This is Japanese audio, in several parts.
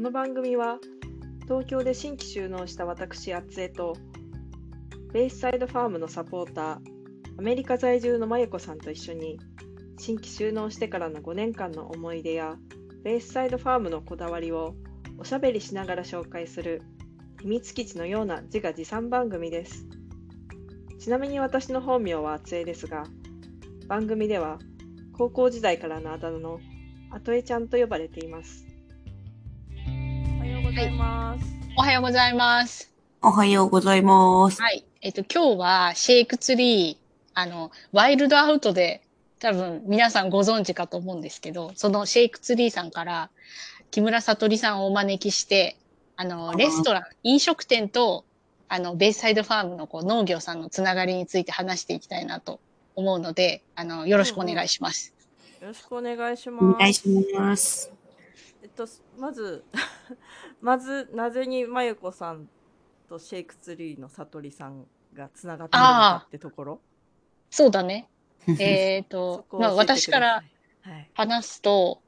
この番組は東京で新規就農した私あつえとベイスサイドファームのサポーターアメリカ在住のまゆこさんと一緒に新規就農してからの5年間の思い出やベイスサイドファームのこだわりをおしゃべりしながら紹介する秘密基地のような自画自賛番組です。ちなみに私の本名はあつえですが番組では高校時代からのあだ名のあとえちゃんと呼ばれています。ございます。おはようございます。おはようございます。はい。えっと、今日はシェイクツリー、あの、ワイルドアウトで多分皆さんご存知かと思うんですけど、そのシェイクツリーさんから木村悟りさんをお招きして、あの、レストラン、飲食店と、あの、ベイサイドファームのこう農業さんのつながりについて話していきたいなと思うので、あの、よろしくお願いします。よろしくお願いしおます。願いします。と、まず、まず、なぜにまゆこさんとシェイクツリーのさとりさんがつながってるのかってところ？そうだね。えっと、まあ私から。はい。話すと、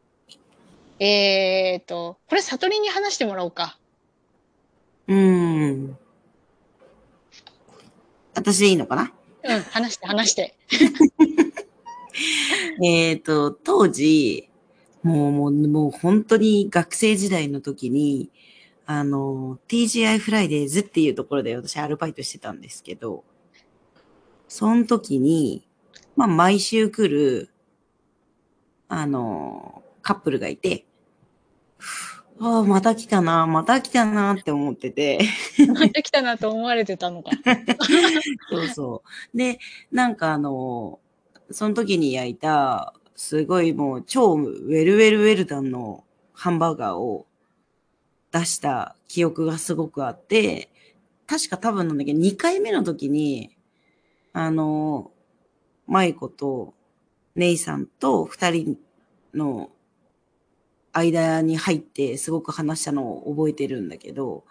えっと、これ悟りに話してもらおうか。うーん。私でいいのかな？うん、話して、話して。えっと、当時、もう、もう、もう本当に学生時代の時に、あの、TGI フライデーズっていうところで私アルバイトしてたんですけど、その時に、まあ毎週来る、あの、カップルがいて、ああ、また来たな、また来たなって思ってて、また来たなと思われてたのか。そうそう。で、なんかあの、その時に焼いた、すごいもう超ウェルウェルウェルダンのハンバーガーを出した記憶がすごくあって、確か多分なんだけど、2回目の時に、あの、マイコとネイさんと2人の間に入ってすごく話したのを覚えてるんだけど、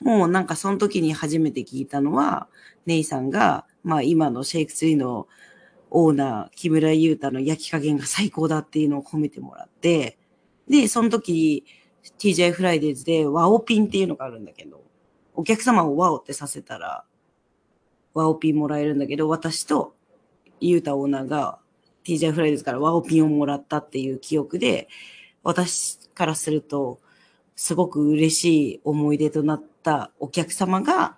もうなんかその時に初めて聞いたのは、姉さんが、まあ今の Shake Tree のオーナー、木村優太の焼き加減が最高だっていうのを褒めてもらって、で、その時、TJ フライデーズでワオピンっていうのがあるんだけど、お客様を Wow ってさせたら、 Wow pin もらえるんだけど、私と優太オーナーが TJ フライデーズからワオピンをもらったっていう記憶で、私からすると、すごく嬉しい思い出となったお客様が、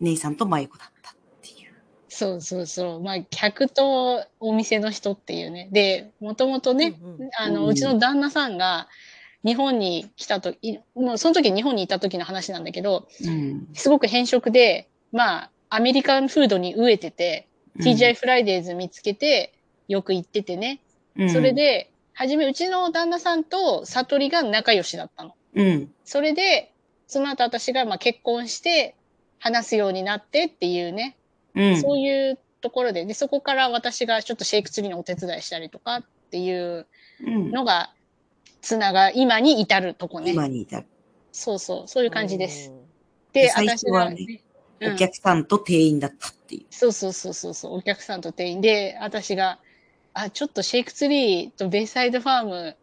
姉さんとマイコだった。そうそうそう。まあ、客とお店の人っていうね。で、もともとね、うんうんあの、うんうちの旦那さんが日本に来たとき、もうその時日本にいた時の話なんだけど、うん。すごく偏食で、まあ、アメリカンフードに飢えてて、TGI フライデーズ見つけて、よく行っててね。うんそれ、で、はじめ、うちの旦那さんと悟りが仲良しだったの。うん。それで、その後私がまあ結婚して話すようになってっていうね、うん。そういうところで、で、そこから私がちょっと Shake Tree のお手伝いしたりとかっていううん。のが、つなが、今に至るとこね。今に至る。そうそう、そういう感じです。。で私はねね、お客さんと店員だったっていう。そうそうそうそうそう、お客さんと店員で、私が、あ、ちょっとシェイクツリーとベイサイドファーム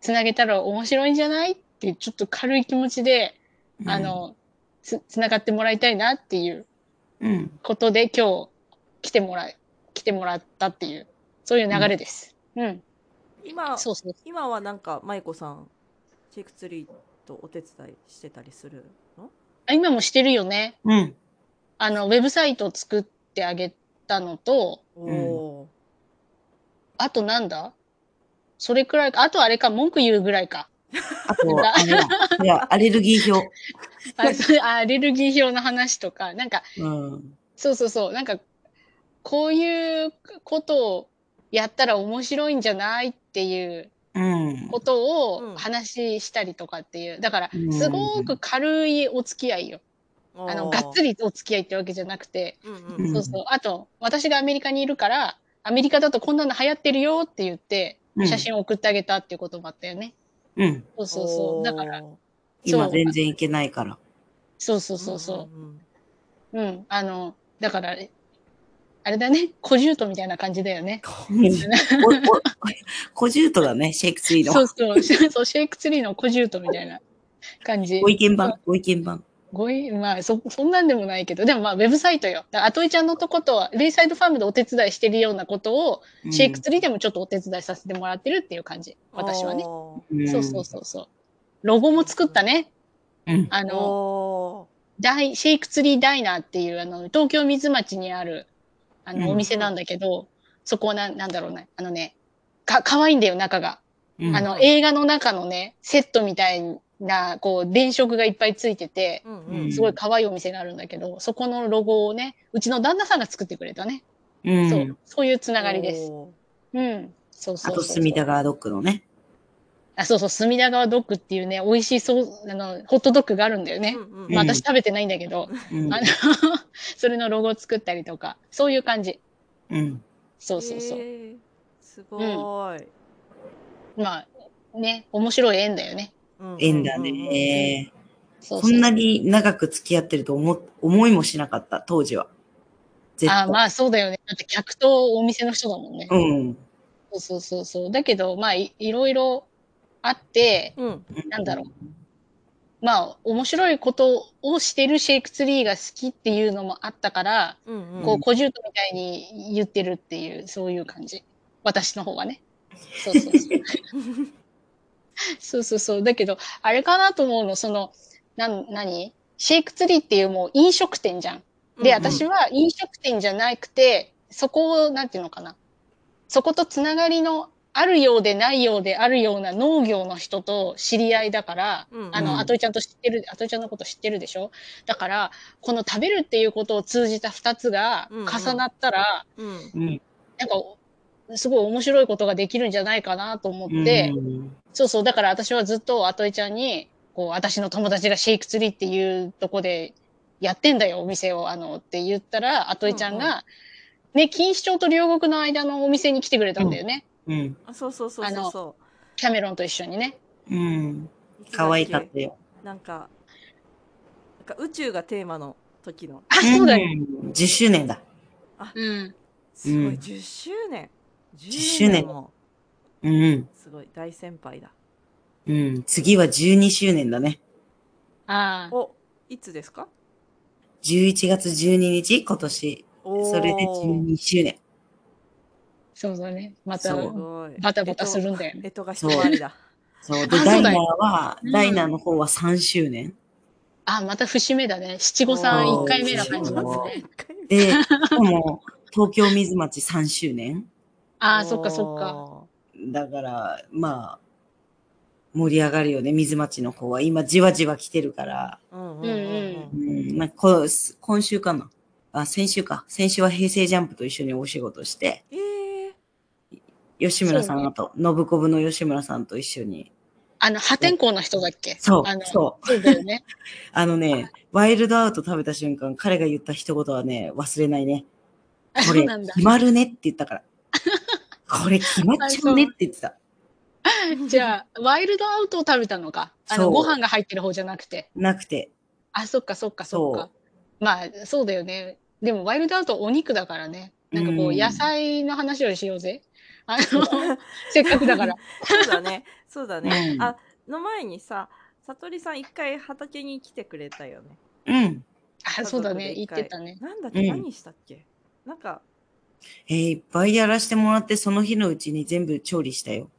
つなげたら面白いんじゃない？っていうちょっと軽い気持ちで、あの、つ、つながってもらいたいなっていううん、ことで今日来てもらい、来てもらったっていう、そういう流れです。うん。今、そうそう。今はなんか、まゆこさん、シェイクツリーとお手伝いしてたりするの？あ今もしてるよね。うん。うん。あの、ウェブサイトを作ってあげたのと、おおあとなんだ？それくらいか？あとあれか、文句言うぐらいか。あと、あ。いや、アレルギー表。あ それアレルギー表の話とか、なんか、うん。そうそうそう。なんか、こういうことをやったら面白いんじゃないっていううん。ことうんを話したりとかっていう。だからう、んすごく軽いお付き合いよ。ー。あの、がっつりお付き合いってわけじゃなくて。うんううんん。そうそう。あと、私がアメリカにいるから、アメリカだとこんなの流行ってるよって言って、うん写真を送ってあげたっていうこともあったよね。うん。そうそうそう。だから、今全然いけないから。そうそうそうそう。うん。あの、だから、あれだね、小獣とみたいな感じだよね。小獣とだね、シェイクツリーの。そうそう、そう、シェイクツリーの小獣とみたいな。感じ。ご意見番、ご意見番。ごい、まあ、そ、そんなんでもないけど、でもまあ、ウェブサイトよ。あといちゃんのとことは、ベイサイドファームでお手伝いしてるようなことを、うんシェイクツリーでもちょっとお手伝いさせてもらってるっていう感じ。私はね。そうそうそうそう。ロゴも作ったね。うん。ーあの、おダイ、シェイクツリーダイナーっていう、あの、東京水町にある、あの、うんお店なんだけど、そこはな、なんだろうな、あのね、か、可愛いんだよ、中が。うんあの、映画の中のね、セットみたいな、こう、電飾がいっぱいついてて、ーうんううんんすごい可愛いお店があるんだけど、そこのロゴをね、うちの旦那さんが作ってくれたね。うん。そう、そういうつながりです。おうん。そうそあと、うそう。隅田川ドッグのね。あ、そうそう、隅田川ドッグっていうね、美味しいそう、あの、ホットドッグがあるんだよねー。うんうんまあ、うん私食べてないんだけど、うんあの、それのロゴを作ったりとか、そういう感じ。うん。そうそうそう。へーすごーい。まあ、ね、面白い縁だよね。うんうんうん縁だね。そうそう。そんなに長く付き合ってると思、思いもしなかった、当時は。あまあそうだよね。だって客とお店の人だもんね。うん。そうそうそうそう。だけど、まあい、いろいろあって、うんなんだろう。まあ、面白いことをしてるシェイクツリーが好きっていうのもあったから、うんうんこう、小獣みたいに言ってるっていう、そういう感じ。私の方はね。そうそうそう。そうそうそう。だけど、あれかなと思うの、その、なん、何？シェイクツリーっていうもう飲食店じゃん。で、私は飲食店じゃなくて、そこを、なんていうのかな。そことつながりのあるようでないようであるような農業の人と知り合いだから、うん。あの、うん。あといちゃんと知ってる、あといちゃんのこと知ってるでしょ？だから、この食べるっていうことを通じた二つがうんうん。重なったら、うん。うん。なんか、すごい面白いことができるんじゃないかなと思って、うん。そうそう、だから私はずっとあといちゃんに、こう、私の友達がシェイクツリーっていうとこでやってんだよ、お店を、あの、って言ったら、あといちゃんが、ね、錦糸町と両国の間のお店に来てくれたんだよね。うん。あそうそうそうそうそキャメロンと一緒にね。うん。う。可愛かったよ。なんか、なんか宇宙がテーマの時の。あ、そうだよ。うん。10周年だ。うん。すごい、うん10周年。10周年もうん。すごい大先輩だ。うん。次は12周年だね。ああ。お、いつですか？11月12日、今年。それで12周年。そうだね。また。バタバタするんだよね。えとが一回りだ。そう。で、あそうだダイナーよは、うんダイナーの方は3周年。あ、また節目だね。七五三一回目な感じだそうね。で、しかも、東京水町3周年。ああ、そっかそっか。だから、まあ、盛り上がるよね、水町の方は。今、じわじわ来てるから。か。うんうんうんなんか今週かな。あ、先週か。先週は平成ジャンプと一緒にお仕事して、ええ吉村さん、と、信子部の吉村さんと一緒に。あの、破天荒な人だっけ？そうあの、そうそうだよね。あのね、ワイルドアウト食べた瞬間、彼が言った一言はね、忘れないね。あこれ。決まるねって言ったから。これ決まっちゃうねって言ってた。じゃあ、ワイルドアウトを食べたのか？あの、ご飯が入ってる方じゃなくて。なくて。あ、そっかそっかそっか。まあ、そうだよね。でも、ワイルドアウトはお肉だからね。なんかこう、うん野菜の話をしようぜ。あの、せっかくだから。そうだね。そうだね。うんあ、の前にさ、さとりさん一回畑に来てくれたよね。うん。あ、そうだね。言ってたね。なんだっけ、うん何したっけ？なんか、えーいっぱいやらしてもらって、その日のうちに全部調理したよ。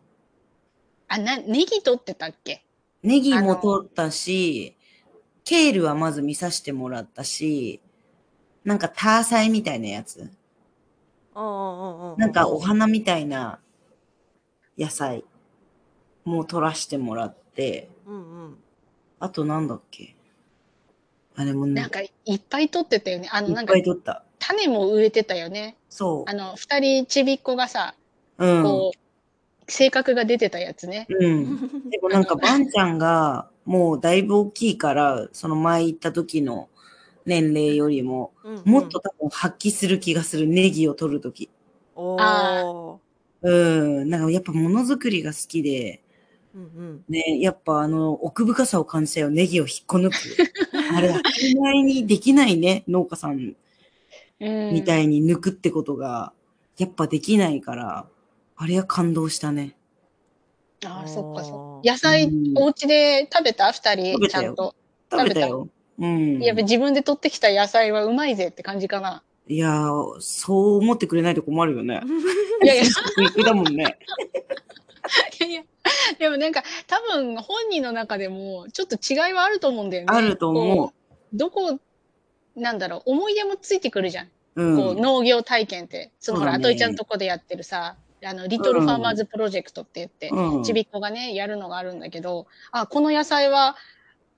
あ、な、ネギ取ってたっけ？ネギも取ったし、ケールはまず見させてもらったし、なんかターサイみたいなやつ。うんうんうんうん。なんかお花みたいな野菜も取らしてもらって、うんうん。あとなんだっけ？あれもね、なんか、いっぱい取ってたよね。あの、いっなんかぱい、取った。種も植えてたよね。そあの、二人ちびっ子がさ、う。うん。こう、性格が出てたやつね。うん。でもなんか、バンちゃんが、もうだいぶ大きいから、その前行った時の年齢よりも、うんうんもっと多分発揮する気がする、ネギを取るとき。お。うん。なんかやっぱものづくりが好きで、うんうん。ね、やっぱあの、奥深さを感じたよ、ネギを引っこ抜く。あれ、当たり前にできないね、農家さんうん。みたいに抜くってことが、やっぱできないから、あれは感動したね。ああ、そっかそっか。野菜う、んお家で食べた？二食人、ちゃんと。食べたよ。うん。やっぱ自分で取ってきた野菜はうまいぜって感じかな。いやー、そう思ってくれないと困るよね。いやいや、だもんね。やいや、でもなんか、多分本人の中でも、ちょっと違いはあると思うんだよね。あると思こう。どこ、なんだろう、思い出もついてくるじゃん。う。こうん農業体験って。そのほら、あといちゃんとこでやってるさ、あの、リトルファーマーズプロジェクトって言って、うん。ちびっこがね、やるのがあるんだけど、あ、この野菜は、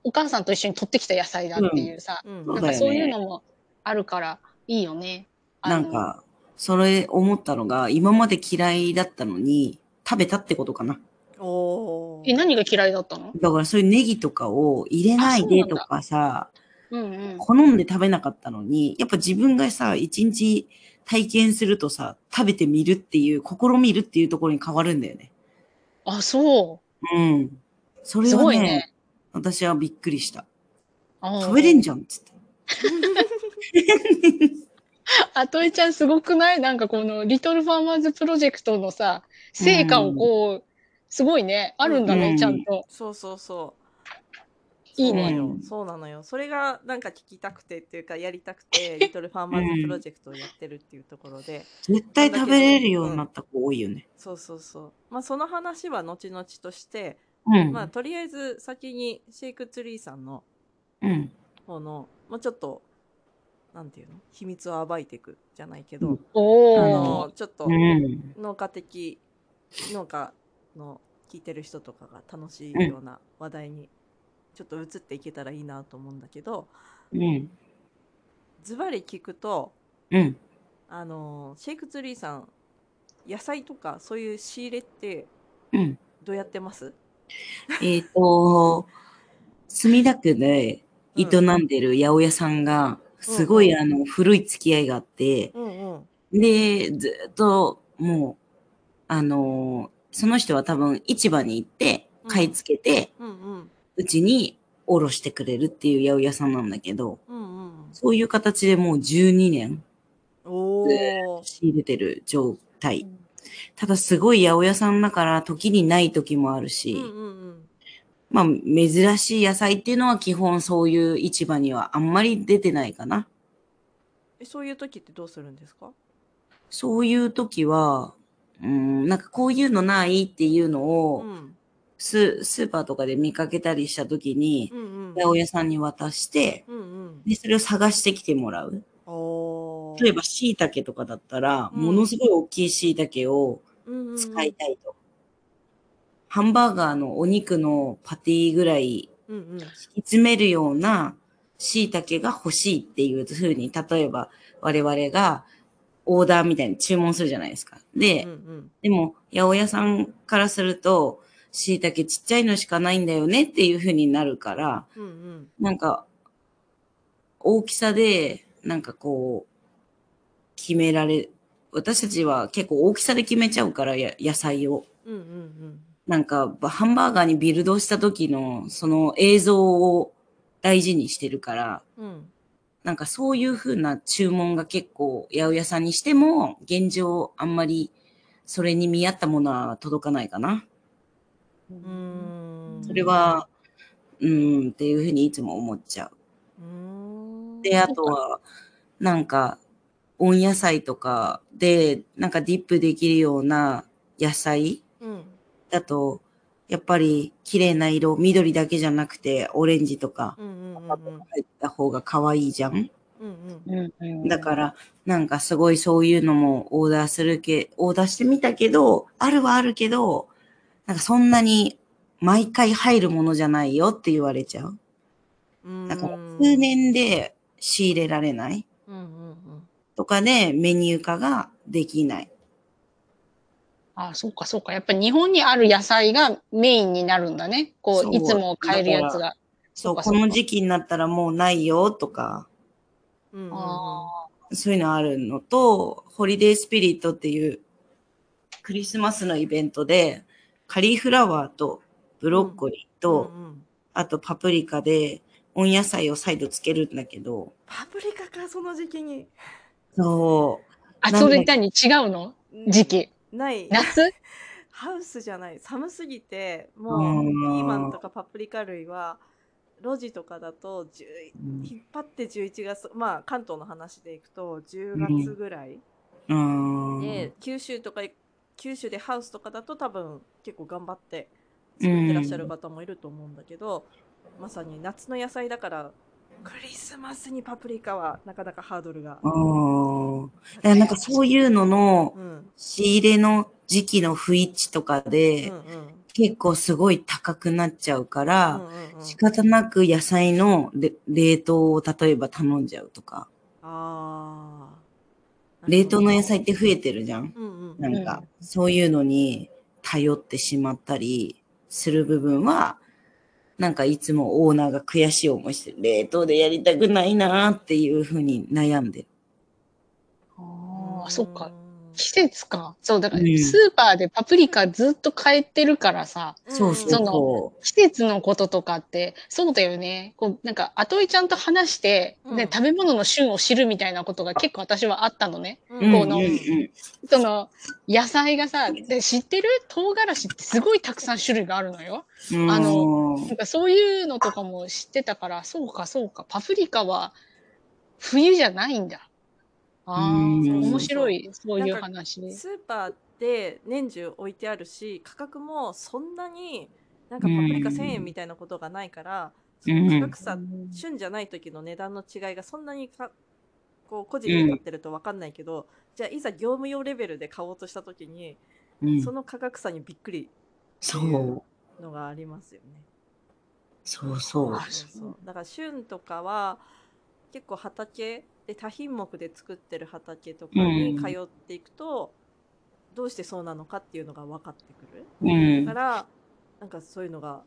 お母さんと一緒に取ってきた野菜だっていうさ、うんそうだよねなんかそういうのもあるから、いいよね。なん、か、それ思ったのが、今まで嫌いだったのに、食べたってことかな。おえ、何が嫌いだったの？だからそういうネギとかを入れないでとかさ、うんうん。好んで食べなかったのに、やっぱ自分がさ、一日体験するとさ、食べてみるっていう、試みるっていうところに変わるんだよね。あ、そ。うん。そうれすはね、ごいね。私はびっくりした。食べれんじゃんっつって。あといちゃんすごくない？なんかこのリトルファーマーズプロジェクトのさ、成果をこう、すごいね。あるんだね、うんちゃんと。そうそうそう。いいねそうなのよそうなのよ。それがなんか聞きたくてっていうかやりたくて、リトルファーマーズプロジェクトをやってるっていうところで、絶対食べれるようになった子多いよね。そうそうそう。まあその話は後々として、うん。まあとりあえず先にシェイクツリーさんのうん。方の、もうちょっと、なんていうの？秘密を暴いていくじゃないけど、あ。の、ちょっとうん。農家的、農家の聞いてる人とかが楽しいような話題にちょっと移っていけたらいいなと思うんだけど、うん。ズバリ聞くと、うん。あの、シェイクツリーさん、野菜とかそういう仕入れってうん。どうやってます？えっ、と、墨田区で営んでる八百屋さんが、すごい、うんあの、古い付き合いがあって、うんうん。で、ずっと、もう、あの、その人は多分市場に行って、買い付けて、うんうん。うちにおろしてくれるっていう八百屋さんなんだけど、うんうん。そういう形でもう12年。仕入れてる状態。ただすごい八百屋さんだから時にない時もあるし、うんうんうん。まあ珍しい野菜っていうのは基本そういう市場にはあんまり出てないかな。え、そういう時ってどうするんですか？そういう時は、うん、なんかこういうのないっていうのうをん。ススーパーとかで見かけたりした時にう、んうん。八百屋さんに渡して、うんうん。で、それを探してきてもらう。例えば椎茸とかだったら、うんものすごい大きい椎茸を使いたいと。ハンバーガーのお肉のパティぐらい。引き詰めるような椎茸が欲しいっていうふうに、例えば我々がオーダーみたいに注文するじゃないですか。で、うんうん。でも、八百屋さんからすると、椎茸ちっちゃいのしかないんだよねっていうふうになるから、うんうん。なんか、大きさで、なんかこう、決められ、私たちは結構大きさで決めちゃうから、や野菜を。うんうんうん。なんか、ハンバーガーにビルドした時の、その映像を大事にしてるから、うん。なんかそういう風な注文が結構、八百屋さんにしても、現状あんまり、それに見合ったものは届かないかな。うーん。それは、うーんっていう風にいつも思っちゃう。うーん。で、あとは、なんか、温野菜とかで、なんかディップできるような野菜うん。だと、やっぱり綺麗な色、緑だけじゃなくて、オレンジとか。入った方が可愛いじゃん？うんうん。だから、なんかすごいそういうのもオーダーするけ、オーダーしてみたけど、あるはあるけど、なんかそんなに毎回入るものじゃないよって言われちゃう。うん。だから数年で仕入れられないうん。とかでメニュー化ができない。あ、そうか、そうか。やっぱり日本にある野菜がメインになるんだね。こ、そうういつも買えるやつだが。そう、この時期になったらもうないよとか、うんうんうん。あそういうのあるのと、ホリデースピリットっていうクリスマスのイベントで、カリフラワーとブロッコリーと、うんうんあとパプリカで温野菜を再度つけるんだけど、パプリカか、その時期に。そう、あ、なんでそれ何違うの？時期。ない。夏？ハウスじゃない。寒すぎてもううん。ピーマンとかパプリカ類は路地とかだと10うん。引っ張って11月まあ関東の話でいくと10月ぐらい、うん。で九州とか九州でハウスとかだと多分結構頑張って作ってらっしゃる方もいると思うんだけど、まさに夏の野菜だからクリスマスにパプリカはなかなかハードルが。うん。だからなんかそういうのの仕入れの時期の不一致とかで、うん結構すごい高くなっちゃうから、仕方なく野菜のれ冷凍を例えば頼んじゃうとか。ああ冷凍の野菜って増えてるじゃん。なんか、そういうのに頼ってしまったりする部分は、なんかいつもオーナーが悔しい思いして、冷凍でやりたくないなーっていうふうに悩んで。ああ、そっか。うん季節か。そう、だからうんスーパーでパプリカずっと買えてるからさ、そうそうそのそ季節のこととかって、そうだよね。こう、なんか、後井ちゃんと話して、うんね、食べ物の旬を知るみたいなことが結構私はあったのね。う。うんこのうんうんその、野菜がさ、で知ってる？唐辛子ってすごいたくさん種類があるのよ。うん。あのうんなんかそういうのとかも知ってたから、そうかそうか、パプリカは冬じゃないんだ。ああ、うん面白い、そういう話。スーパーで年中置いてあるし価格もそんなになんかパプリカうん1000円みたいなことがないから、うんその価格差、旬じゃない時の値段の違いがそんなにかこう個人で買ってると分かんないけど、じゃあいざ業務用レベルで買おうとした時に、うんその価格差にびっくりそう。のがありますよね。そうそう。あそうそうだから旬とかは結構畑で多品目で作ってる畑とかに通っていくと、どうしてそうなのかっていうのが分かってくる。うんだか。らなんかそういうのが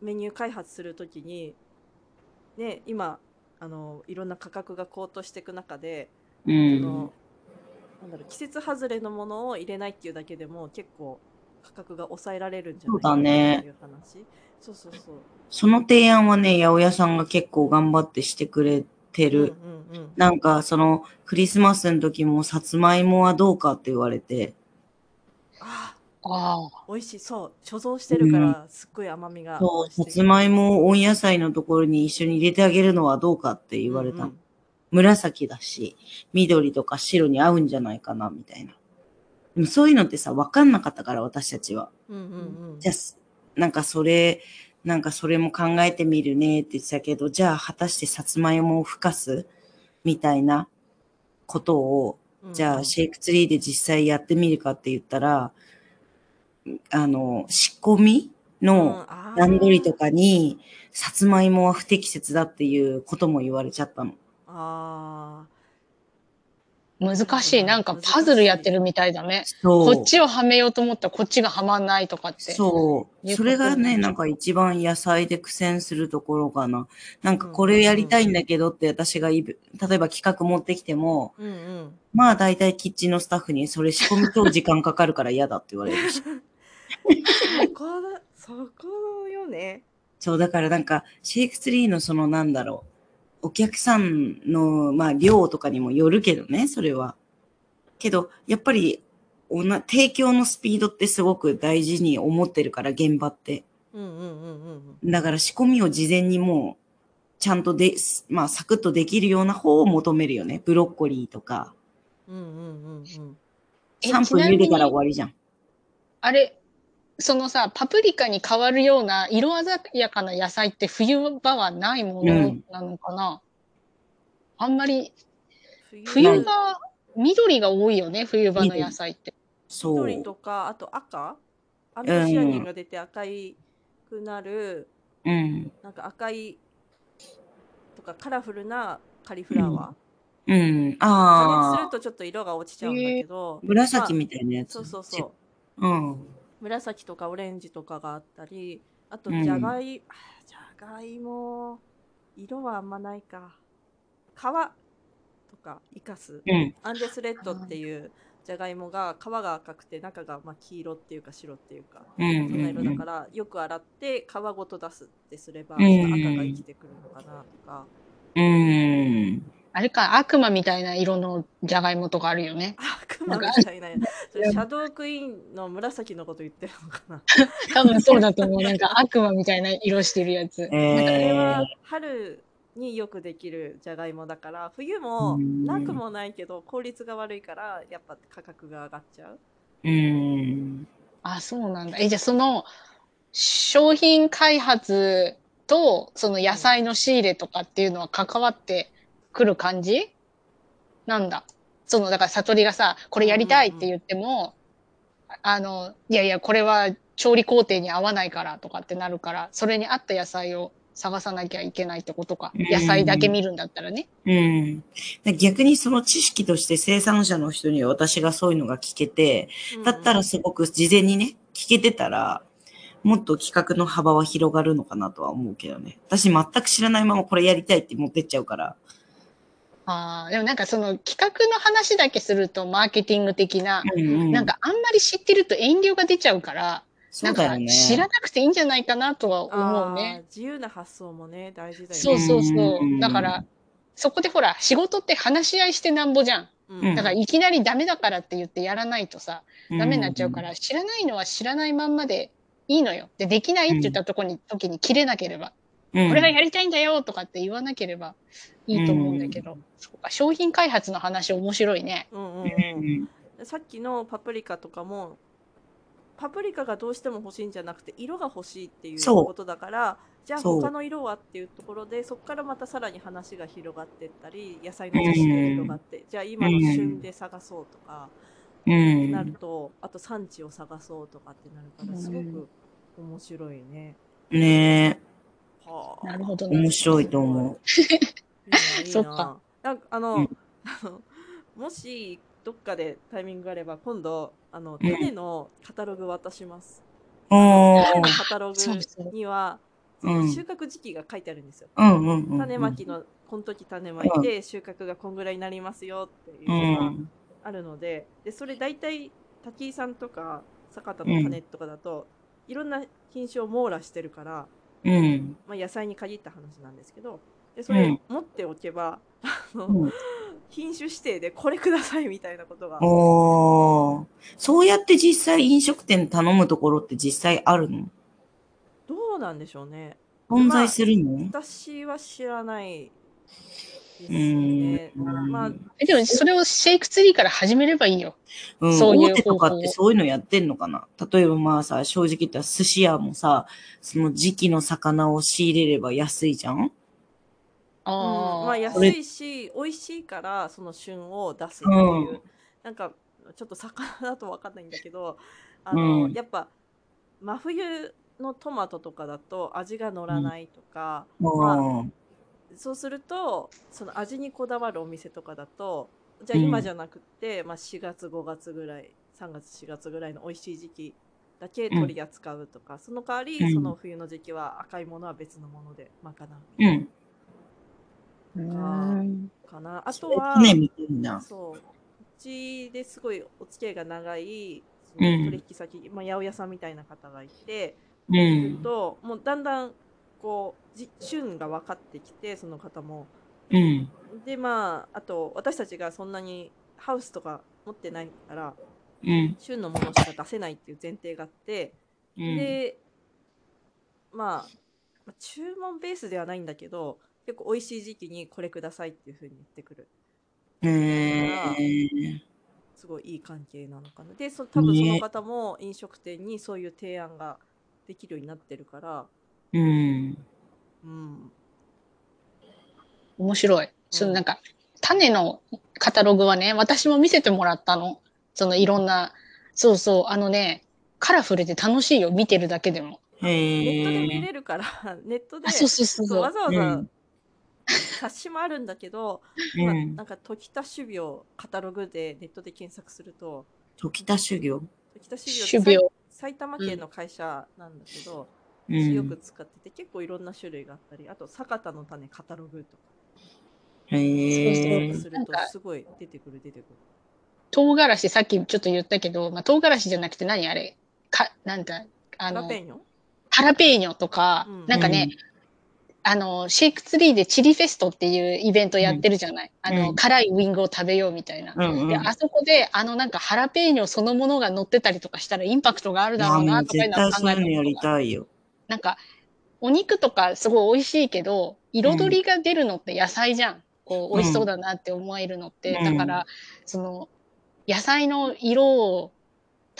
メニュー開発するときにね今あのいろんな価格が高騰していく中で、そうん。のなんだろう季節外れのものを入れないっていうだけでも結構価格が抑えられるんじゃないかっていう話。そうそうそう。その提案はね、八百屋さんが結構頑張ってしてくれてる。うんうんうん。なんか、その、クリスマスの時も、さつまいもはどうかって言われて、あああ、美味しいそう貯蔵してるからすっごい甘みがそう、さつまいもを温野菜のところに一緒に入れてあげるのはどうかって言われたの。うんうん紫だし、緑とか白に合うんじゃないかな、みたいな。でもそういうのってさ、わかんなかったから、私たちは。うんうんうんじゃなんかそれ、なんかそれも考えてみるねって言ってたけど、じゃあ果たしてさつまいもをふかす？みたいなことを、じゃあシェイクツリーで実際やってみるかって言ったら、あの、仕込みの段取りとかに、さつまいもは不適切だっていうことも言われちゃったの。あ難しい。なんかパズルやってるみたいだね。そう。こっちをはめようと思ったらこっちがはまんないとかって。そう。それがね、なんか一番野菜で苦戦するところかな。なんかこれやりたいんだけどって私がいぶ、例えば企画持ってきても、ーうんうんまあ大体キッチンのスタッフにそれ仕込みと時間かかるから嫌だって言われるし。そこだそこよねそう、だからなんか、シェイクツリーのそのなんだろう、お客さんの、まあ量とかにもよるけどね、それは。けど、やっぱり、おな、提供のスピードってすごく大事に思ってるから、現場って。うんうんうんうんだから仕込みを事前にもう、ちゃんとで、まあ、サクッとできるような方を求めるよね。ブロッコリーとか。うんうんうんうんえ3分茹でたら終わりじゃん。あれ、そのさ、パプリカに変わるような色鮮やかな野菜って冬場はないものなのかな、あんまり、冬場、緑が多いよね、冬場の野菜って。そう。緑とかあと赤？アントシアニンが出て赤いくなる、うん。なんか赤いとかカラフルなカリフラワー、うん。加熱するああ。とちょっと色が落ちちゃうんだけど、紫まみたいなやつ。あそうそうそううん。紫とかオレンジとかがあったりあとうんじゃがい、あじゃがいも色はあんまないか皮とか生かすうん。アンデスレッドっていうじゃがいもが皮が赤くて中がまあ黄色っていうか白っていうかうん。そんな色だからよく洗って皮ごと出すってすればうん赤が生きてくるのかなとかうん。あれか、悪魔みたいな色のじゃがいもとかあるよね。悪魔みたいな。それシャドウクイーンの紫のこと言ってるのかな。多分そうだと思う。なんか悪魔みたいな色してるやつ。それえはー、春によくできるじゃがいもだから、冬もうんなくもないけど効率が悪いから、やっぱ価格が上がっちゃう。うん。あ、そうなんだ。え、じゃあその、商品開発と、その野菜の仕入れとかっていうのは関わってくる感じ？なんだ？その、だから悟りがさ、これやりたいって言っても、あの、いやいや、これは調理工程に合わないからとかってなるから、それに合った野菜を探さなきゃいけないってことか。うん野菜だけ見るんだったらね。うん。で逆にその知識として生産者の人には私がそういうのが聞けて、だったらすごく事前にね、聞けてたら、もっと企画の幅は広がるのかなとは思うけどね。私全く知らないままこれやりたいって持ってっちゃうから。ああ、でもなんかその企画の話だけするとマーケティング的な、うんうん。なんかあんまり知ってると遠慮が出ちゃうから、なかそうんだよね。知らなくていいんじゃないかなとは思うね。自由な発想もね、大事だよね。そうそうそううん。だから、そこでほら、仕事って話し合いしてなんぼじゃん。うんだからいきなりダメだからって言ってやらないとさ、うんダメになっちゃうから、知らないのは知らないまんまでいいのよ。で、できないって言ったとこに、時に切れなければ、うん。これがやりたいんだよとかって言わなければいいと思うんだけど、そうか、商品開発の話面白いね。うんうんううん。んさっきのパプリカとかもパプリカがどうしても欲しいんじゃなくて色が欲しいっていうことだからじゃあ他の色はっていうところでそこからまたさらに話が広がってったり野菜の知識が広がってじゃあ今の旬で探そうとかうん。なるとあと産地を探そうとかってなるからすごく面白いね。ねはあなるほどえ、面ね。白いと思う。そっかなんかあの、うん もしどっかでタイミングがあれば今度あのうん種のカタログ渡します。お種のー。カタログにはそうんの収穫時期が書いてあるんですよ。うんうんうん。種まきのこの時種まいて収穫がこんぐらいになりますよっていううのがん。あるので、でそれ大体滝井さんとか坂田の種とかだと、いろんな品種を網羅してるから、うん。まあ、野菜に限った話なんですけどでそれうん。持っておけば、あのうん。品種指定でこれくださいみたいなことが。そうやって実際飲食店頼むところって実際あるの？どうなんでしょうね。存在するの？私は知らないですうね。ん。まあえでも、それをシェイクツリーから始めればいいよ。うん、そういう大手とかってそういうのやってんのかな？例えばまあさ、正直言ったら寿司屋もさ、その時期の魚を仕入れれば安いじゃん？うん。ああ、まあ安いし美味しいからその旬を出すっていう、うん。なんかちょっと魚だと分かんないんだけどあの、うん。やっぱ真冬のトマトとかだと味が乗らないとか、まうん。そうするとその味にこだわるお店とかだとじゃあ今じゃなくって、まあ、4月5月ぐらい3月4月ぐらいの美味しい時期だけ取り扱うとか、その代わり、うん。その冬の時期は赤いものは別のもので賄ううん。うん。かな、あとはね。そう。うちですごいお付き合いが長いそうん。の取引先、まあ、八百屋さんみたいな方がいて、うん。ともうだんだんこうじ旬が分かってきてその方もうん。でまああと私たちがそんなにハウスとか持ってないからうん。旬のものしか出せないっていう前提があって、うん。でまあまあ注文ベースではないんだけど結構美味しい時期にこれくださいっていうふうに言ってくるへーすごいいい関係なのかなでそ多分その方も飲食店にそういう提案ができるようになってるからうん。うん面白い。そのなんか、種のカタログはね、私も見せてもらったの。そのいろんな、そうそう、あのね、カラフルで楽しいよ、見てるだけでも。ネットで見へれるから ネットであ、そうそうそうそう。わざわざうん冊子もあるんだけど、え。まあ、うんな。んか時田種苗カタログでネットで検索すると時田修行。時田種苗って種苗。埼玉県の会社なんだけど、うん。よく使ってて結構いろんな種類があったりあと酒田の種カタログとか。へえ。するとすごい出てくる出てくる。唐辛子、さっきちょっと言ったけど、まあ、唐辛子じゃなくて何あれ？か、なんだ、あのハラペ、ーニョ？ハラペーニョとか、うん。なんかね、あの、シェイクツリーでチリフェストっていうイベントやってるじゃない、あの、うん辛いウィングを食べようみたいな。うんうん。で、あそこで、あのなんかハラペーニョそのものが乗ってたりとかしたらインパクトがあるだろうな、とかいうのは考えたと。なんか、お肉とかすごい美味しいけど、彩りが出るのって野菜じゃん。こう、美味しそうだなって思えるのって。うんだから、その、野菜の色を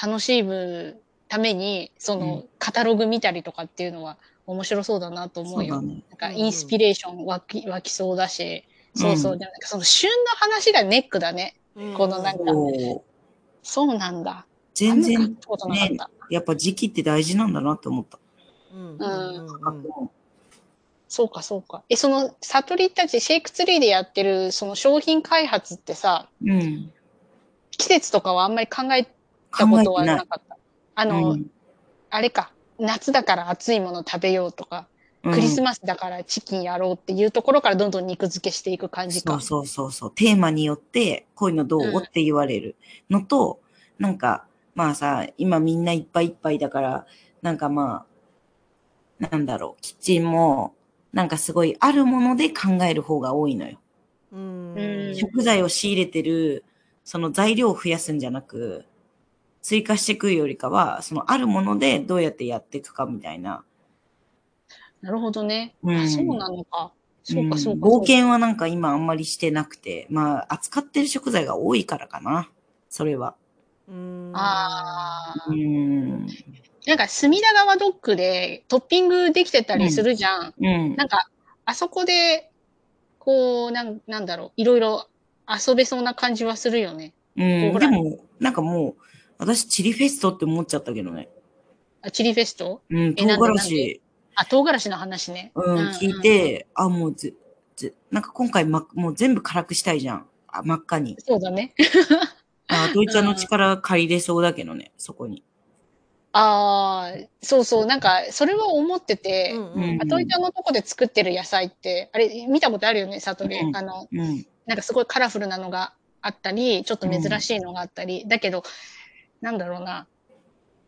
楽しむために、そうのん、カタログ見たりとかっていうのは面白そうだなと思ううだね。なんか、インスピレーション湧き湧きそうだし、そうそう。うんなんかその旬の話がネックだね。このなんかそう。なんだ。全然、たことなかった。やっぱ時期って大事なんだなって思った。そうか、そうか。え、その、悟りたち、シェイクツリーでやってる、その商品開発ってさ、うん。季節とかはあんまり考えたことはなかった。あの、うんあれか、夏だから暑いもの食べようとか、うんクリスマスだからチキンやろうっていうところからどんどん肉付けしていく感じか。そうそうそうそう。テーマによって、こういうのどう、うんって言われるのと、なんか、まあさ、今みんないっぱいいっぱいだから、なんかまあ、なんだろう、キッチンも、なんかすごいあるもので考える方が多いのよ。うんうん食材を仕入れてる、その材料を増やすんじゃなく、追加していくよりかは、そのあるものでどうやってやっていくかみたいな。なるほどね。うんあ、そうなのか。そうか、んそうか。冒険はなんか今あんまりしてなくて、まあ、扱ってる食材が多いからかな。それは。うんああう。ん。なんか、隅田川ドッグでトッピングできてたりするじゃん。うん。なんか、あそこで、こう、なん、なんだろう、いろいろ遊べそうな感じはするよね。うん、でも、なんかもう、私、チリフェストって思っちゃったけどね。あチリフェスト？うん、唐辛子、あ、唐辛子の話ね。うん、うん聞いて、あ、もうぜ、ぜ、なんか今回、ま、もう全部辛くしたいじゃん。あ、真っ赤に。そうだね。あ、ドイツの力借りれそうだけどね、そこに。ああ、そうそう、なんか、それは思ってて、うんうんあといちゃんのとこで作ってる野菜って、あれ、見たことあるよね、サトリ。うんあの、うん。なんかすごいカラフルなのがあったり、ちょっと珍しいのがあったり、だけど、なんだろうな。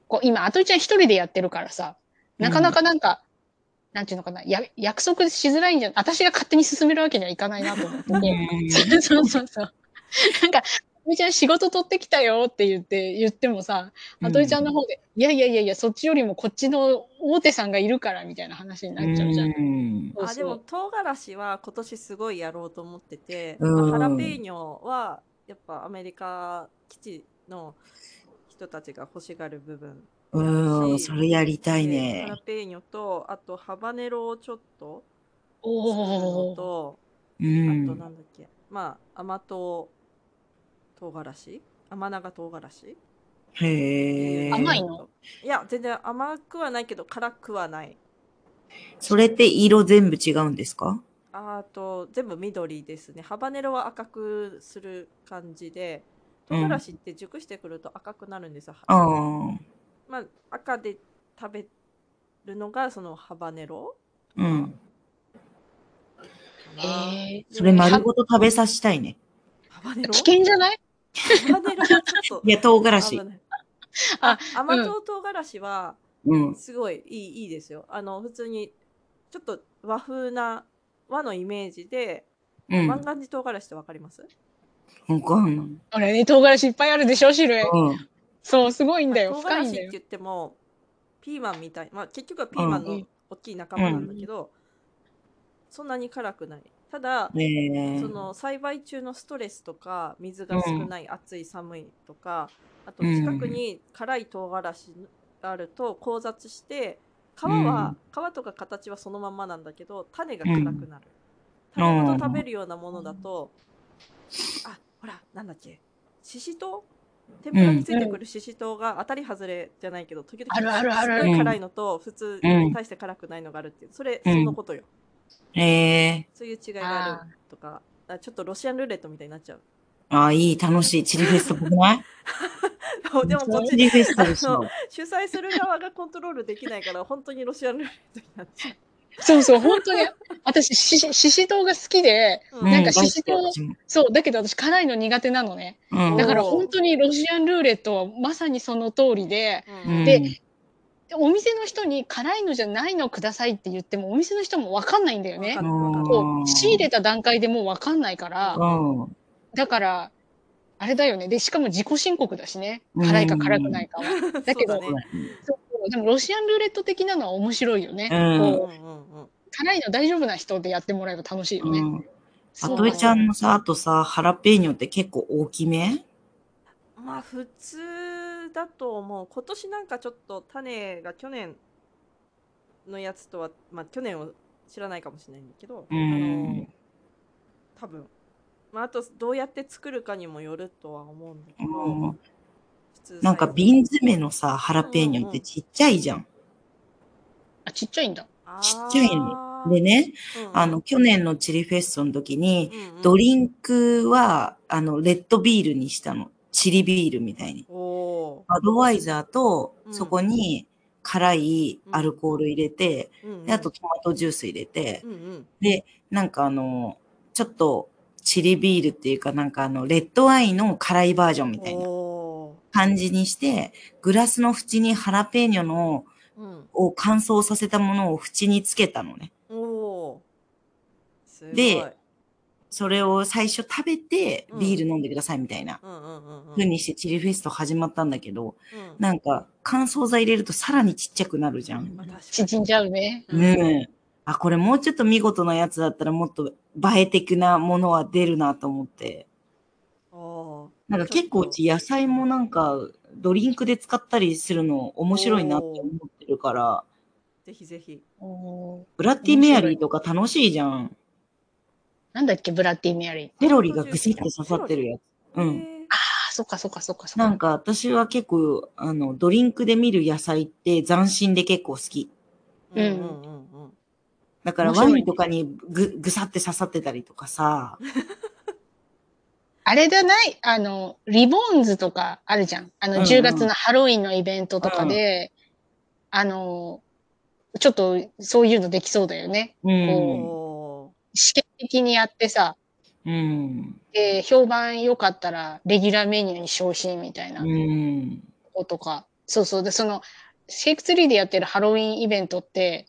こう、今、あといちゃん一人でやってるからさ、なかなかなんか、なんていうのかな、や、約束しづらいんじゃ、私が勝手に進めるわけにはいかないなと思ってて。そうそうそう。なんか、あといちゃん仕事取ってきたよって言って、言ってもさ、あといちゃんの方で、いやいやいやいや、そっちよりもこっちの大手さんがいるからみたいな話になっちゃうじゃん。ん。あでも。唐辛子は今年すごいやろうと思ってて、うんハラペーニョはやっぱアメリカ基地の人たちが欲しがる部分うん、それやりたいでハラ。ペーニョとあとハバネロをちょっと作るお。と、あと。なんだっけまあ甘党唐辛子？甘長唐辛子？へえ。甘いの？いや全然甘くはないけど辛くはない。それって色全部違うんですか？あと全部緑ですね。ハバネロは赤くする感じでうん。唐辛子って熟してくると赤くなるんですよ、ああ。まあ、赤で食べるのがそのハバネロ？うん。それ丸ごと食べさせたいね。ハバネロ？危険じゃない？ハバネロはちょっとい。や、唐辛子。あ甘党唐辛子は。すごい。い。い。い。い。ですよあの普通にちょっと和風な和のイメージで、うん。万願寺唐辛子ってわかりますわかんない。あれね、唐辛子い。っぱい。あるでしょ、種類。うん。そう、すごい。んだよ。唐。辛子って言ってもピーマンみたい。まあ結局はピーマンの大きい。仲間なんだけど、そんなに辛くないただねえ。その栽培中のストレスとか水が少ない、暑い寒いとかあとうん。近くに辛い唐辛子があると交雑して皮は、皮とか形はそのままなんだけど種が辛くなる、うん種ごと食べるようなものだと、あほらなんだっけししとう天ぷらについてくるししとうが当たり外れじゃないけど時々すごい辛いのと普通うん。大して辛くないのがあるっていうそれうん。そのことよ、へえ。そういう違いがあるとかあちょっとロシアンルーレットみたいになっちゃうああ、いい、楽しい。チリフェストっぽくないでもこっちチリフェストで。主催する側がコントロールできないから本当にロシアンルーレットになっちゃそうそう、本当に。私、ししししとうが好きで、う、なんかうししとうそう、だけど私辛いの苦手なのね。うん。だから本当にロシアンルーレットはまさにその通りで、うんうんでお店の人に辛いのじゃないのくださいって言っても、お店の人もわかんないんだよねこう仕入れた段階でもうわかんないから、うん。だから、あれだよね。で、しかも自己申告だしね。うん辛いか辛くないかは。だけどそうだねでもロシアンルーレット的なのは面白いよね。辛いの大丈夫な人でやってもらえば楽しいよね。うん。そうあとえちゃんのさ、あとさ、ハラペーニョって結構大きめ？まあ普通だと思う。今年なんかちょっと種が去年のやつとはまあ去年を知らないかもしれないんだけど、うん。あの多分。まああとどうやって作るかにもよるとは思うんだけど、うん。なんか瓶詰めのさ、ハラペーニョってちっちゃいじゃん。あ、ちっちゃいんだ。ちっちゃいねあーでね、うんうん。あの、去年のチリフェストの時に、うんうん。ドリンクは、あの、レッドビールにしたの。チリビールみたいに。おバドワイザーと、うん。そこに辛いアルコール入れて、ー、うん。あとトマトジュース入れて、うんうん。で、なんかあの、ちょっとチリビールっていうかなんかあの、レッドワインの辛いバージョンみたいなお感じにして、グラスの縁にハラペーニョの、を乾燥させたものを縁につけたのね。でそれを最初食べてうん。ビール飲んでくださいみたいな。うんうにしてチリフェスト始まったんだけど、うん。なんか乾燥剤入れるとさらにちっちゃくなるじゃん。縮んじゃうね。うん。ねえ。あ、これもうちょっと見事なやつだったらもっと映え的なものは出るなと思って。なんか結構うち野菜もなんかドリンクで使ったりするの面白いなって思ってるから、ぜひぜひ。ブラッディメアリーとか楽しいじゃん。なんだっけ、ブラッディメアリー。セロリがぐせって刺さってるやつ。うん。へーあ、そっかそっかそっかそっか。なんか私は結構、あの、ドリンクで見る野菜って斬新で結構好き。うんうんうんうんうんだからワインとかにぐ、ぐさって刺さってたりとかさ。あれだない？あの、リボーンズとかあるじゃん。あの、うんうん10月のハロウィンのイベントとかで、あの、ちょっとそういうのできそうだよね。うん。お試験的にやってさ、うん。で、評判良かったら、レギュラーメニューに昇進みたいなうん。ことか。そうそう。で、その、シェイクツリーでやってるハロウィンイベントって、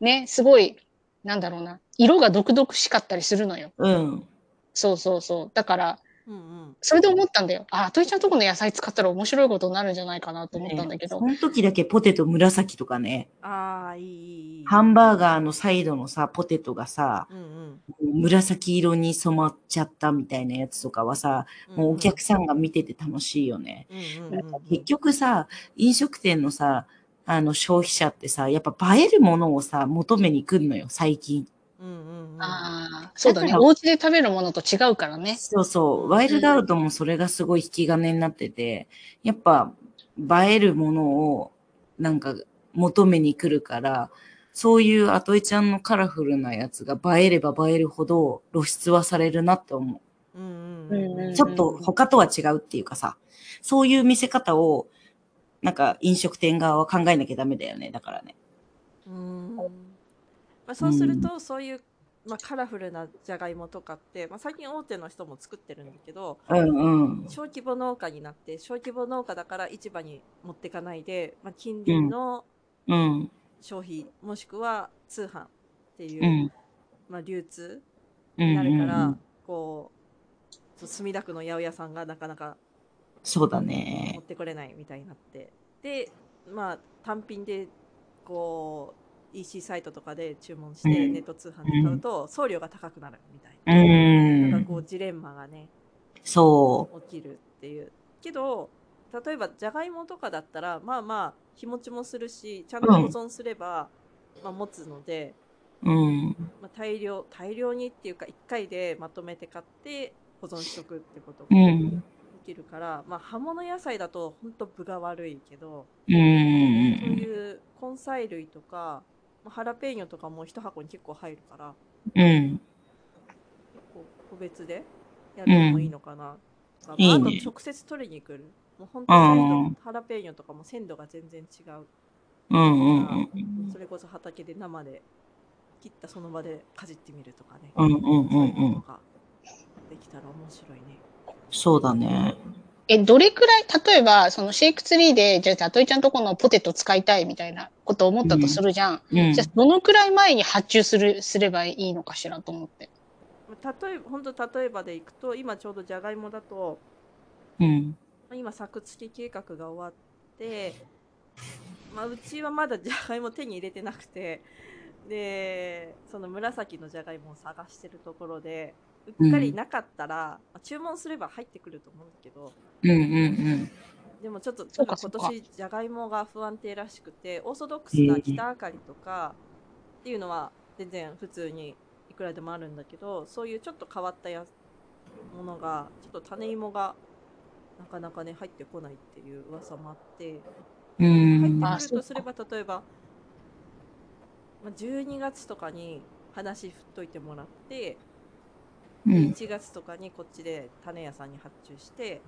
ね、すごい、なんだろうな、色が独々しかったりするのよ。うん。そうそうそう。だから、ーうんうんそれで思ったんだよ。あ、あといちゃんとこの野菜使ったら面白いことになるんじゃないかなと思ったんだけど。その時だけポテト紫とかね。ああいいいいいいハンバーガーのサイドのさ、ポテトがさ、うん紫色に染まっちゃったみたいなやつとかはさ、うんもうお客さんが見てて楽しいよね。うんうんなんか結局さ、飲食店のさ、あの消費者ってさ、やっぱ映えるものをさ、求めに来るのよ、最近。うんうんうんああ、そうだね。お家で食べるものと違うからね。そうそうう。ワイルドアウトもそれがすごい引き金になってて、やっぱ映えるものをなんか求めに来るから、そういうアトエちゃんのカラフルなやつが映えれば映えるほど露出はされるなって思う。うんうんうんうんうんちょっと他とは違うっていうかさ、そういう見せ方を、なんか飲食店側は考えなきゃダメだよね。だからね。うんまあ、そうすると、そういう、まあ、カラフルなじゃがいもとかって、まあ、最近大手の人も作ってるんだけどうんうん。小規模農家になって小規模農家だから市場に持ってかないで、まあ、近隣のうん。消費、もしくは通販っていう、うん。まあ、流通うんになるから、うんこうそう墨田区の八百屋さんがなかなかそうだ持ねっ。てこれないみたいになってでまあ単品でこう EC サイトとかで注文して、うんネット通販で買うと送料が高くなるみたいな、うなんかこん。うジレンマがねそ起きるっていうけど例えばじゃがいもとかだったらまあまあ日持ちもするしちゃんと保存すれば、まあ、持つので、う。うん。まあ、大量大量にっていうか1回でまとめて買って保存しとくってことがでうん。きるから、まあ葉物野菜だと本当分が悪いけど、うん。そういう根菜類とか、まあ、ハラペーニョとかも一箱に結構入るからうん。結構個別でやるのもいいのかな、まあいいねあと直接取りに来るもう本当鮮度うんハラペーニョとかも鮮度が全然違ううん。うん。それこそ畑で生で切ったその場でかじってみるとかね、うんうんうんうんできたら面白いねそうだね。え、どれくらい、例えば、そのシェイクツリーで、じゃあ、たとえちゃんとこのポテト使いたいみたいなことを思ったとするじゃん。うんじゃあ、どのくらい前に発注する、すればいいのかしらと思って。例えば本当例えばでいくと今ちょうどじゃがいもだとうん。今作付け計画が終わって、まあ、うちはまだじゃがいも手に入れてなくてでその紫のじゃがいもを探してるところでうっかりなかったら、まあ注文すれば入ってくると思うんだけどうんうんでもちょっと今年じゃがいもが不安定らしくてオーソドックスな北あかりとかっていうのは全然普通にいくらでもあるんだけどそういうちょっと変わったやものがちょっと種芋がなかなかね入ってこないっていう噂もあって。入あってくるとすれば例えば、まあ、12月とかに話振っといてもらって、うん。1月とかにこっちで種屋さんに発注して、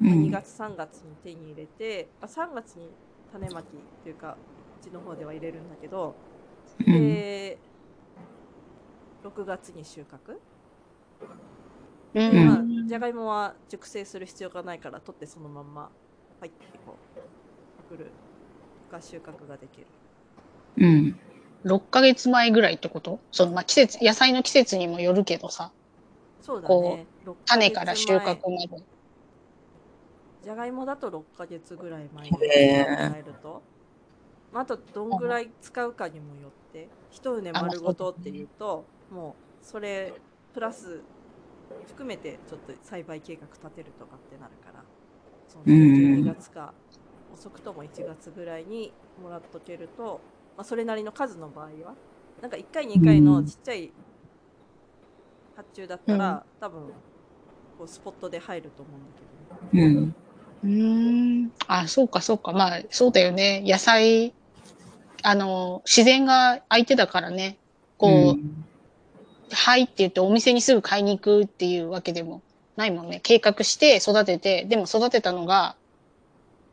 2月3月に手に入れて、まあ、3月に種まきっていうかうちの方では入れるんだけど、うん。で6月に収穫、うでんまあ、じゃがいもは熟成する必要がないから取ってそのまんま入ってこうくるが収穫ができる。うん。6ヶ月前ぐらいってこと？その、まあ、季節、野菜の季節にもよるけどさ、そうだこね6ヶ種から収穫まで。じゃがいもだと6ヶ月ぐらい前に考えると、まあ、あとどんぐらい使うかにもよって。一畝丸ごとっていうともうそれプラス含めてちょっと栽培計画立てるとかってなるから。そのうん12月か遅くとも1月ぐらいにもらっとけると、まあ、それなりの数の場合は。なんか1回2回のちっちゃい発注だったら、多分こうスポットで入ると思うんだけどね。うん。うーん。あ、そうか、そうか。まあ、そうだよね。野菜、あの、自然が相手だからね。こう、はいって言ってお店にすぐ買いに行くっていうわけでもないもんね。計画して育てて、でも育てたのが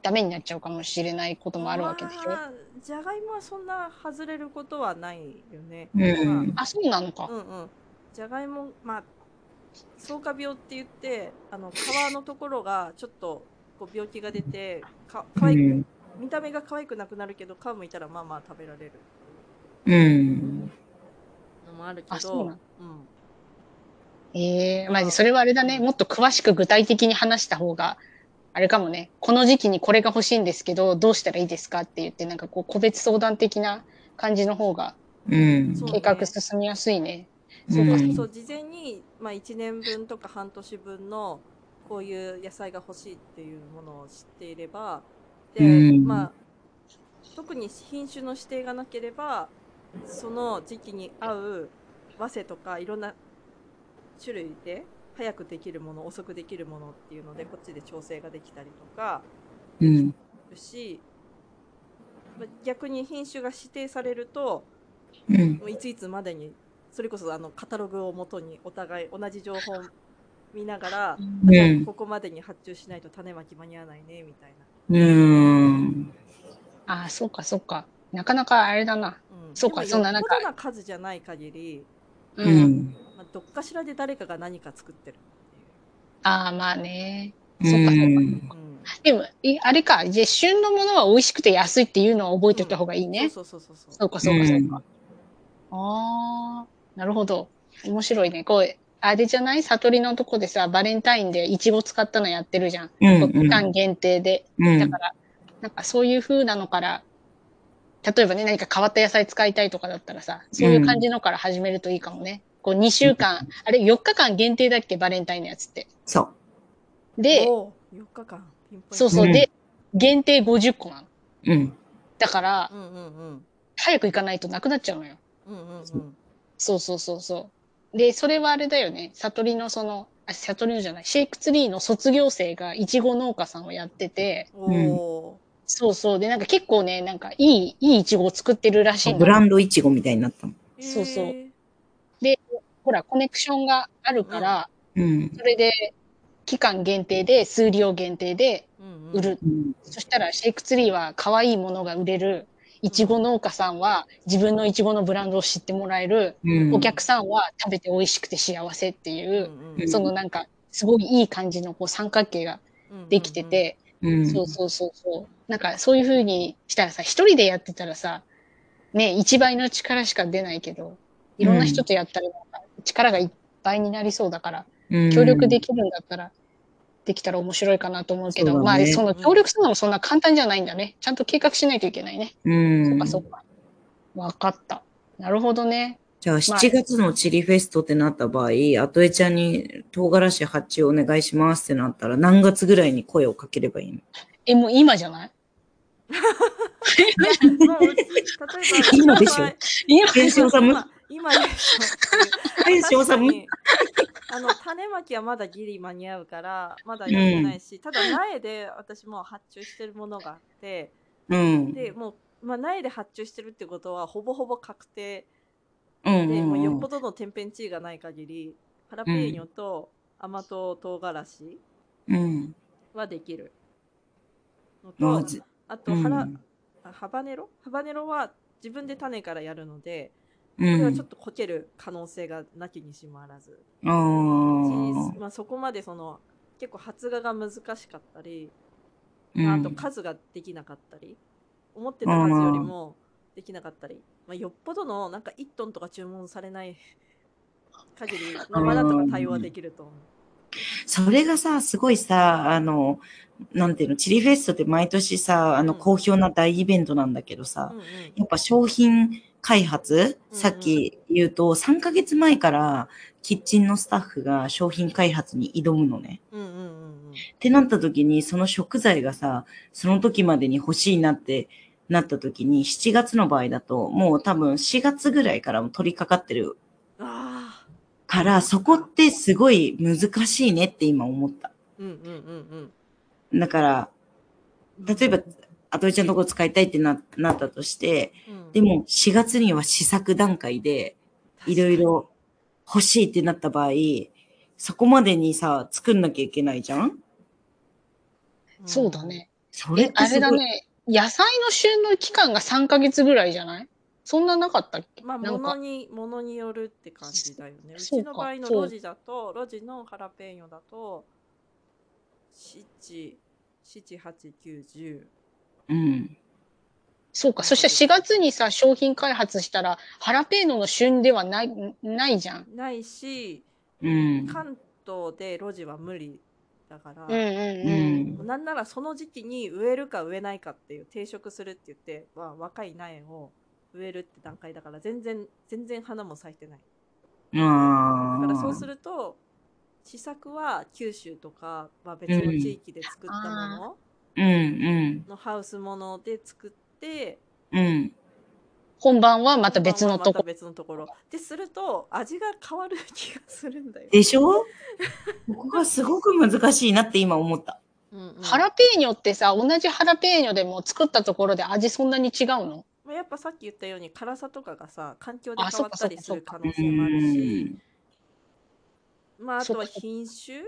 ダメになっちゃうかもしれないこともあるわけでしょ。まあじゃがいもはそんな外れることはないよね。うんあ、そうなのかまあ、。うんうん。じゃがいも、まあ、草加病って言って、あの皮のところがちょっとこう病気が出て、かかわいく見た目が可愛くなくなるけど、皮むいたらまあまあ食べられるうん。のもあるけあそうなどの、うん。ええまあ、それはあれだね。もっと詳しく具体的に話した方が、あれかもね。この時期にこれが欲しいんですけど、どうしたらいいですかって言って、なんかこう、個別相談的な感じの方が、計画進みやすいね。そうかそうそう事前に、まあ、1年分とか半年分のこういう野菜が欲しいっていうものを知っていればで、うんまあ、特に品種の指定がなければその時期に合う早生とかいろんな種類で早くできるもの遅くできるものっていうのでこっちで調整ができたりとかうん。するし、まあ逆に品種が指定されるとうん。いついつまでにそれこそあのカタログをもとにお互い同じ情報を見ながら、うんここまでに発注しないと種まき間に合わないねみたいな。うん。ああ、そうか、そうか。なかなかあれだな。うん、そうかそんななんかな数じゃない限り、う。うんん。まあ、どっかしらで誰かが何か作ってるああ、まあね。うそうか、そうか。う。でも、いあれか。じゃあ旬のものは美味しくて安いっていうのは覚えておいた方がいいうん、ね。そうそうそうそうそうか、そうか、そうか。ああ、なるほど。面白いね。こう、あれじゃない？悟りのとこでさ、バレンタインでイチゴ使ったのやってるじゃん。うん期間限定で。うんだから、なんかそういう風なのから、例えばね、何か変わった野菜使いたいとかだったらさ、そういう感じのから始めるといいかもね。こう2週間、あれ4日間限定だっけ？バレンタインのやつって。そう。で、おー4日間ピンポイントそうそう、うんで、限定50個なの。うん。だから、うんうんうん早く行かないとなくなっちゃうのよ。うんうんうんそうそうそうそう。で、それはあれだよね。悟りのその、あ、悟りのじゃない、シェイクツリーの卒業生がイチゴ農家さんをやってて、おおそうそう。で、なんか結構ね、なんかいい、いいイチゴを作ってるらしいのブランドイチゴみたいになったの。ー、そうそうへほら、コネクションがあるから、うん。それで、期間限定で、数量限定でーうんうん売る。うん。そしたら、シェイクツリーは可愛いものが売れる。イチゴ農家さんは自分のイチゴのブランドを知ってもらえる。うんお客さんは食べて美味しくて幸せっていう、うんうんそのなんか、すごいいい感じのこう三角形ができてて、うん。そうそうそうそう。なんかそういう風にしたらさ、一人でやってたらさ、ね、一倍の力しか出ないけど、いろんな人とやったらなんか力がいっぱいになりそうだから、うん協力できるんだったら、できたら面白いかなと思うけど、ねまあその協力するのもそんな簡単じゃないんだね。ちゃんと計画しないといけないね。うん。そっかそっか。わかった。なるほどね。じゃあ、7月のチリフェストってなった場合、あとえちゃんに唐辛子発注お願いしますってなったら、何月ぐらいに声をかければいいの？え、もう今じゃない？今でしょ今今今でしょ林修確かにあの種まきはまだギリ間に合うからまだやってないし、ただ苗で私もう発注してるものがあってうん。でもう、まあ、苗で発注してるってことはほぼほぼ確定。うんで、もうよっうんぽどの天変地異がない限りハラペーニョと甘党唐辛子うん。はできるのとまず、あとハラ、あハバネロ？ハバネロは自分で種からやるのでれはちょっとこける可能性がなきにしもあらず、まあ、そこまでその結構発芽が難しかったり、うん。まあ、あと数ができなかったり思ってた数よりもできなかったり、まあ、よっぽどのなんか1トンとか注文されない 限り生だとか対応はできると思う。それがさ、すごいさ、あの、なんていうの、チリフェストって毎年さ、あの、うん。好評な大イベントなんだけどさ、うんうん。やっぱ商品開発、うんさっき言うと、3ヶ月前からキッチンのスタッフが商品開発に挑むのね。うんうんうんうん。ってなった時に、その食材がさ、その時までに欲しいなってなった時に、7月の場合だと、もう多分4月ぐらいからも取り掛かってるから、そこってすごい難しいねって今思った。うんうんうんうん。だから、例えば、あとえちゃんのとこ使いたいってななったとして、うんでも4月には試作段階で、いろいろ欲しいってなった場合、そこまでにさ、作んなきゃいけないじゃん？そうだね。それっ、てえあすごい。れだね。野菜の旬の期間が3ヶ月ぐらいじゃない？そんななかったっけ？まあ、ものに、ものによるって感じだよね。うちの場合のそうロジだと、ロジのハラペーニョだと、7、7、8、9、10。うん。そうか。そしたら4月にさ、商品開発したら、ハラペーノの旬ではない、ないじゃん。ないし、うん。関東でロジは無理だから、うんうんうん。うん。なんならその時期に植えるか植えないかっていう定食するって言って、まあ、若い苗を植えるって段階だから全然全然花も咲いてないあだからそうする。ると試作は九州とか、まあ、別の地域で作ったものうんうん。のハウスもので作ってうん。本番はまた別のとこ。別のところ。ですると味が変わる気がするんだよ、でしょ？ここがすごく難しいなって今思った。うんうん。ハラペーニョってさ、同じハラペーニョでも作ったところで味そんなに違うの？まあ、やっぱさっき言ったように辛さとかがさ環境であ変わったりすそっかる可能性もあるし。うん。まああとはそっか品種？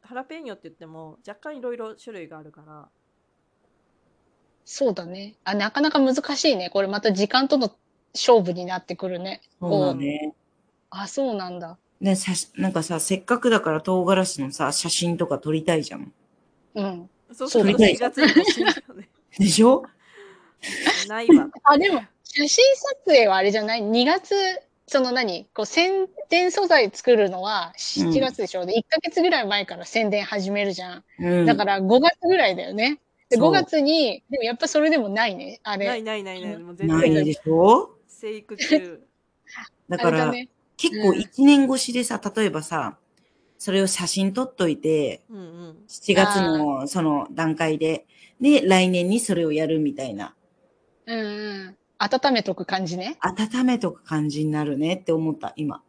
ハラペーニョって言っても若干いろいろ種類があるからそうだね。あ、なかなか難しいね。これまた時間との勝負になってくるね。そうだね。あ、そうなんだ。ね、写真なんかさ、せっかくだから唐辛子のさ、写真とか撮りたいじゃん。うん。そうそう4月に欲しい でしょ？ないわあ、でも、写真撮影はあれじゃない ?2 月、その何？こう宣伝素材作るのは7月でしょ、で、1ヶ月ぐらい前から宣伝始めるじゃん。うん。だから5月ぐらいだよね。で、そう5月に、でもやっぱそれでもないね。あれ。ないないないないもう全ない然でしょ？生育中 だから、ね。結構一年越しでさ、例えばさ、それを写真撮っといて、うんうん7月のその段階で、で、来年にそれをやるみたいな、うんうん。温めとく感じね。温めとく感じになるねって思った、今。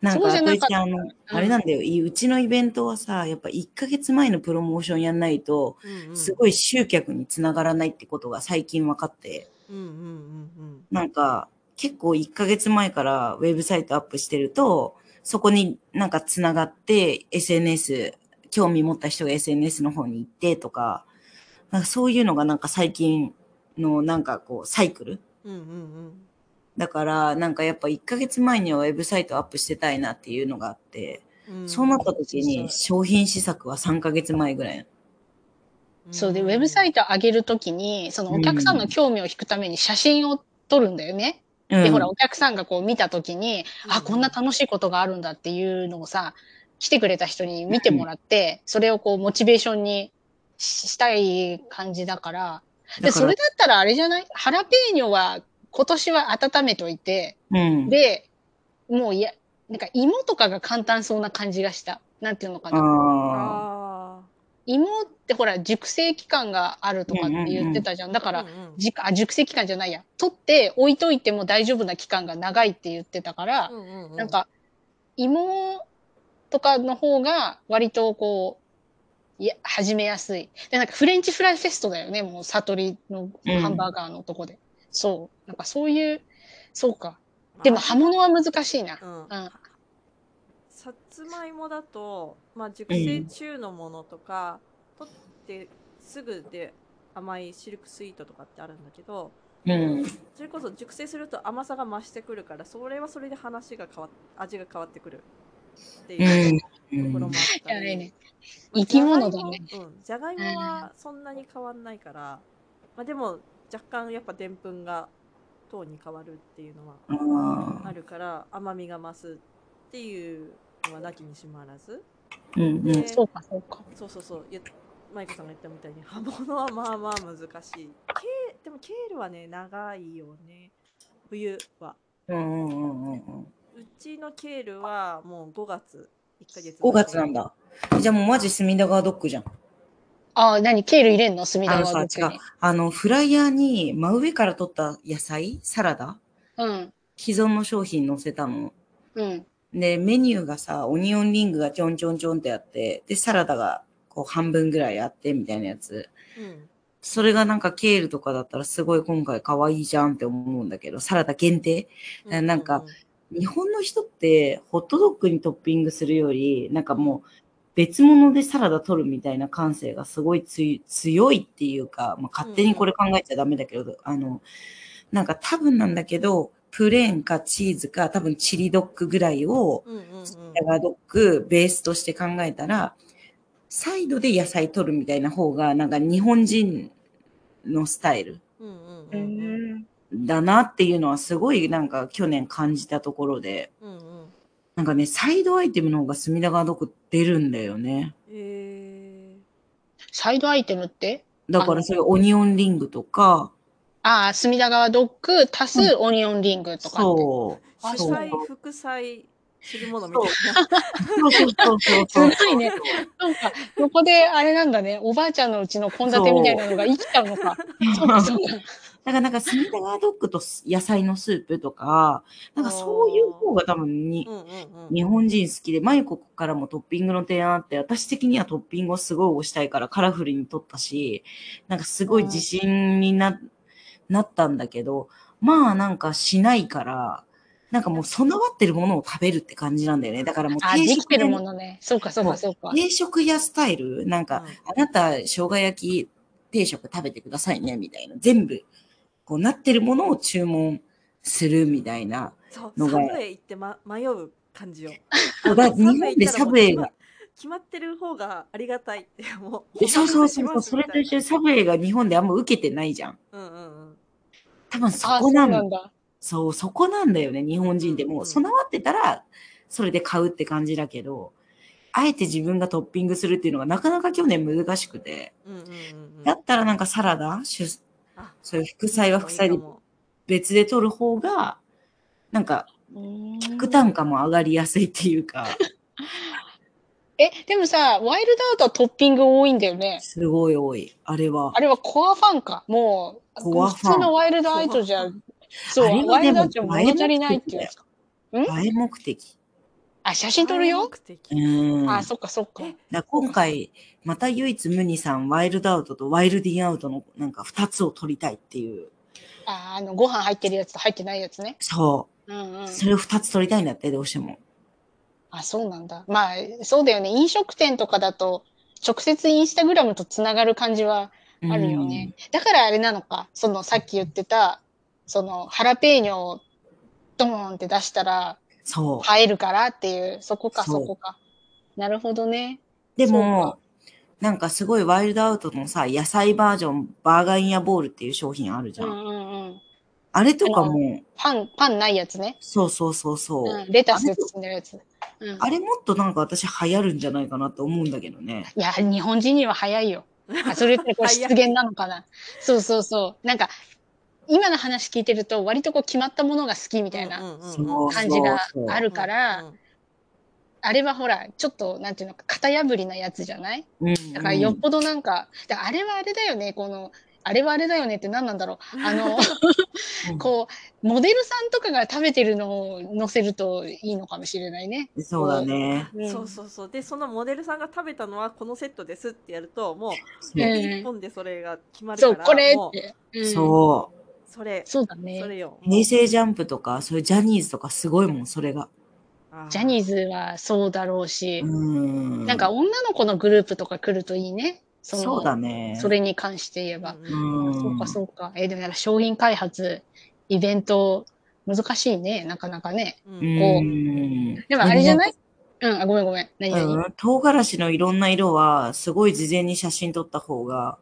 なんか、そうじゃあといちゃんあの、あれなんだよ、いうちのイベントはさ、やっぱ1ヶ月前のプロモーションやんないと、うんうん。すごい集客につながらないってことが最近分かって、うんうんうんなんか、結構1ヶ月前からウェブサイトアップしてると、そこになんかつながって SNS、興味持った人が SNS の方に行ってとか、なんかそういうのがなんか最近のなんかこうサイクルうんうんうんだからなんかやっぱ1ヶ月前にはウェブサイトアップしてたいなっていうのがあって、うん。そうなった時に商品施策は3ヶ月前ぐらい。そうで、ウェブサイト上げるときに、そのお客さんの興味を引くために写真を撮るんだよね。で、ほら、お客さんがこう見たときに、うん。あ、こんな楽しいことがあるんだっていうのをさ、来てくれた人に見てもらって、それをこう、モチベーションにししたい感じだから。で、だからそれだったらあれじゃない？ハラペーニョは今年は温めといて、うん。で、もういや、なんか芋とかが簡単そうな感じがした。なんていうのかな。ああ芋ってほら、熟成期間があるとかって言ってたじゃん。だかあ。らうん、うんじあ、熟成期間じゃないや。取って置いといても大丈夫な期間が長いって言ってたから、うんうんうんなんか、芋とかの方が割とこう、いや、始めやすい。で、なんかフレンチフライフェストだよね、もう悟りのハンバーガーのとこで。そう。なんかそういう、そうか。でも刃物は難しいな。うんうん。さつまいもだと、まあ、熟成中のものとか、取ってすぐで甘いシルクスイートとかってあるんだけどうん。それこそ熟成すると甘さが増してくるからそれはそれで話が変わっ味が変わってくるっていうところもあったり、いやねまあ生き物だね。じゃがいもうん、じゃがいもはそんなに変わんないから、まあ、でも若干やっぱでんぷんが糖に変わるっていうのはああるから甘みが増すっていうのはなきにしもあらずーうんうん。でそうか、そうか。そうそうそうゆマイコさんが言ったみたいに刃物はまあまあ難しいケーでもケールはね長いよね冬はうんうんうんうんうん。うちのケールはもう5月1ヶ月5月なんだ。じゃあもうマジ隅田川ドッグじゃん。ああ、何ケール入れんの？隅田あのさ、違う。あの、フライヤーに真上から取った野菜、サラダ、うん。既存の商品載せたの？うん。で、メニューがさ、オニオンリングがちょんちょんちょんってあって、で、サラダがこう半分ぐらいあってみたいなやつ。うんそれがなんかケールとかだったらすごい今回可愛いじゃんって思うんだけど、サラダ限定？うなんか日本の人ってホットドッグにトッピングするより、なんかもう別物でサラダ取るみたいな感性がすごい強いっていうか、まあ、勝手にこれ考えちゃダメだけど、あの、なんか多分なんだけど、プレーンかチーズか多分チリドッグぐらいを、うんうんうん。サラダドッグベースとして考えたら、サイドで野菜取るみたいな方が、なんか日本人のスタイルうんうんううんうん。ん。だなっていうのはすごいなんか去年感じたところで、うんうんなんかね、サイドアイテムの方が隅田川ドッグ出るんだよね。えサイドアイテムって？だからそういうオニオンリングとか、ああ、隅田川ドッグ足すオニオンリングとかって？そう。ー、主そう菜副菜するものみたいなそうそうそうそうそう。すごいね。そうか。横であれなんだね。おばあちゃんのうちの献立みたいなのが生きちゃうのか。そうか、そうか。だからなんか隅田川ドッグと野菜のスープとか、なんかそういう方が多分にうんうんうん日本人好きで、マユコからもトッピングの提案あって、私的にはトッピングをすごい押したいからカラフルに取ったし、なんかすごい自信にな、なったんだけど、まあなんかしないから、なんかもう備わってるものを食べるって感じなんだよね。だからもうあ、定食屋ものね。そうか、そうか、そうか。定食屋スタイルなんか、うんあなた生姜焼き定食食べてくださいね、みたいな。全部、こうなってるものを注文するみたいな。そうのがサブウェイ行って、ま、迷う感じよそうだ日本でサブウェイが、決まってる方がありがたいってもうえそうそうそうそう、それと一緒みにサブウェイが日本であんま受けてないじゃん。うんうんうん多分そあ、そうこなんだ。なんだ。そう、そこなんだよね、日本人でも。うんうん備わってたら、それで買うって感じだけど、あえて自分がトッピングするっていうのがなかなか去年難しくて。うんうんうんうんだったらなんかサラダ、そういう副菜は副菜で別で取る方が、なんか、客単価も上がりやすいっていうか、え、でもさ、ワイルドアウトはトッピング多いんだよね。すごい多い。あれはあ。れはコアファンか。もう、コアファン普通のワイルドアウトじゃ、そう、ワイルドアウトは物足りないっていう。映え目的。あ、写真撮るよ？うーん。あ、そっかそっか。ら今回、また唯一無二さん、ワイルドアウトとワイルディアウトのなんか二つを取りたいっていう。あ、あの、ご飯入ってるやつと入ってないやつね。そうんうんう。。それを二つ取りたいんだって、どうしても。あ、そうなんだ。まあ、そうだよね。飲食店とかだと、直接インスタグラムとつながる感じはあるよね。だからあれなのか。その、さっき言ってた、その、ハラペーニョをドーンって出したら、そう。映えるからっていう、そこか、そこか。なるほどね。でもか、なんかすごいワイルドアウトのさ、野菜バージョン、バーガーインヤボールっていう商品あるじゃ。うんんうんうん。あれとかも、パン、パンないやつね。そうそうそうそう。うん、レタスで包んでるやつ。うん、あれもっとなんか私流行るんじゃないかなと思うんだけどね。いや、日本人には早いよ。あそれってこう失言なのかな。そうそうそう。なんか、今の話聞いてると、割とこう決まったものが好きみたいな感じがあるかうら、んあれはほら、ちょっと、なんていうのか、型破りなやつじゃない？うん。だからよっぽどなんか、だからあれはあれだよね、この、あれはあれだよねって何なんだろう。あの、うんこう、モデルさんとかが食べてるのを載せるといいのかもしれないね。そうだね。うんそうそうそうでそのモデルさんが食べたのはこのセットですってやるともうそううん一本でそれが決まるかそう、らこれもうって。うんそう。それそうだねそ。れよ平成ジャンプとか、そういうジャニーズとかすごいもん、それが。ジャニーズズはそうだろうし、うん。なんか女の子のグループとか来るといいね。そのそうだね。それに関して言えば。うん。そうか、そうか。えーでもなんか商品開発、イベント、難しいね、なかなかね。うんうん。でもあれじゃない？うん、あ、ごめんごめん。何々、うん、唐辛子のいろんな色は、すごい事前に写真撮った方が、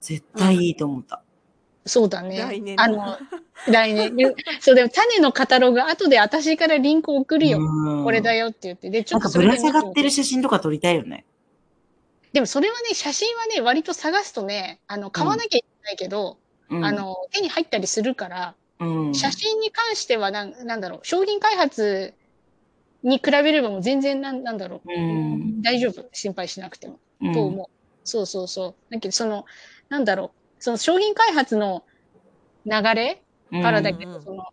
絶対いいと思った。そうだね。来年あの、来年。でそう、でも種のカタログ、後で私からリンク送るよ。うんこれだよって言って。で、ちょなんかっとそれでぶら下がってる写真とか撮りたいよね。でもそれはね、写真はね、割と探すとね、あの、買わなきゃいけないけど、うん、あの、手に入ったりするから、うん、写真に関してはなん、なんだろう、商品開発に比べればもう全然なん、なんだろう、うん大丈夫、心配しなくても、うんと思う。そうそうそう。だけど、その、なんだろう、その商品開発の流れからだけど、うんその、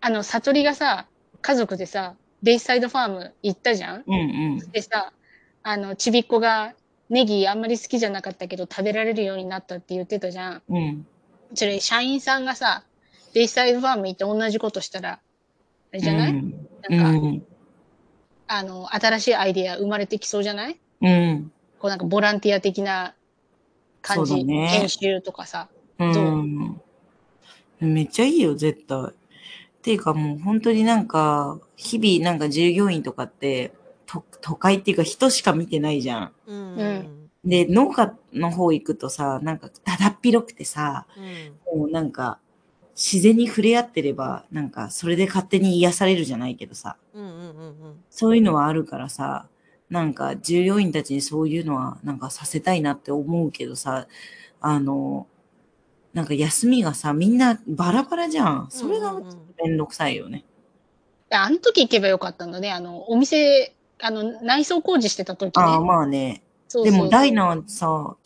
あの、悟りがさ、家族でさ、ベイサイドファーム行ったじゃん？うんうん。でさ、あの、ちびっこがネギあんまり好きじゃなかったけど食べられるようになったって言ってたじゃん。うん。それ、社員さんがさ、ベイサイドファーム行って同じことしたら、あれじゃない、うん。なんか、うん。あの、新しいアイディア生まれてきそうじゃない？うん。こうなんかボランティア的な感じ、そうだね。研修とかさ。うん。めっちゃいいよ、絶対。っていうかもう本当になんか、日々なんか従業員とかって、と都会っていうか人しか見てないじゃん。うん。で、農家の方行くとさ、なんかだだっ広くてさ、うんもうなんか、自然に触れ合ってれば、なんかそれで勝手に癒されるじゃないけどさ、うんうんうんうん。そういうのはあるからさ、なんか従業員たちにそういうのはなんかさせたいなって思うけどさ、あの、なんか休みがさ、みんなバラバラじゃん。それがうんうんうんめんどくさいよね。あの時行けばよかったんだね。あの、お店、あの、内装工事してた時ね。ああ、まあね。そうそうでもダイナーさ、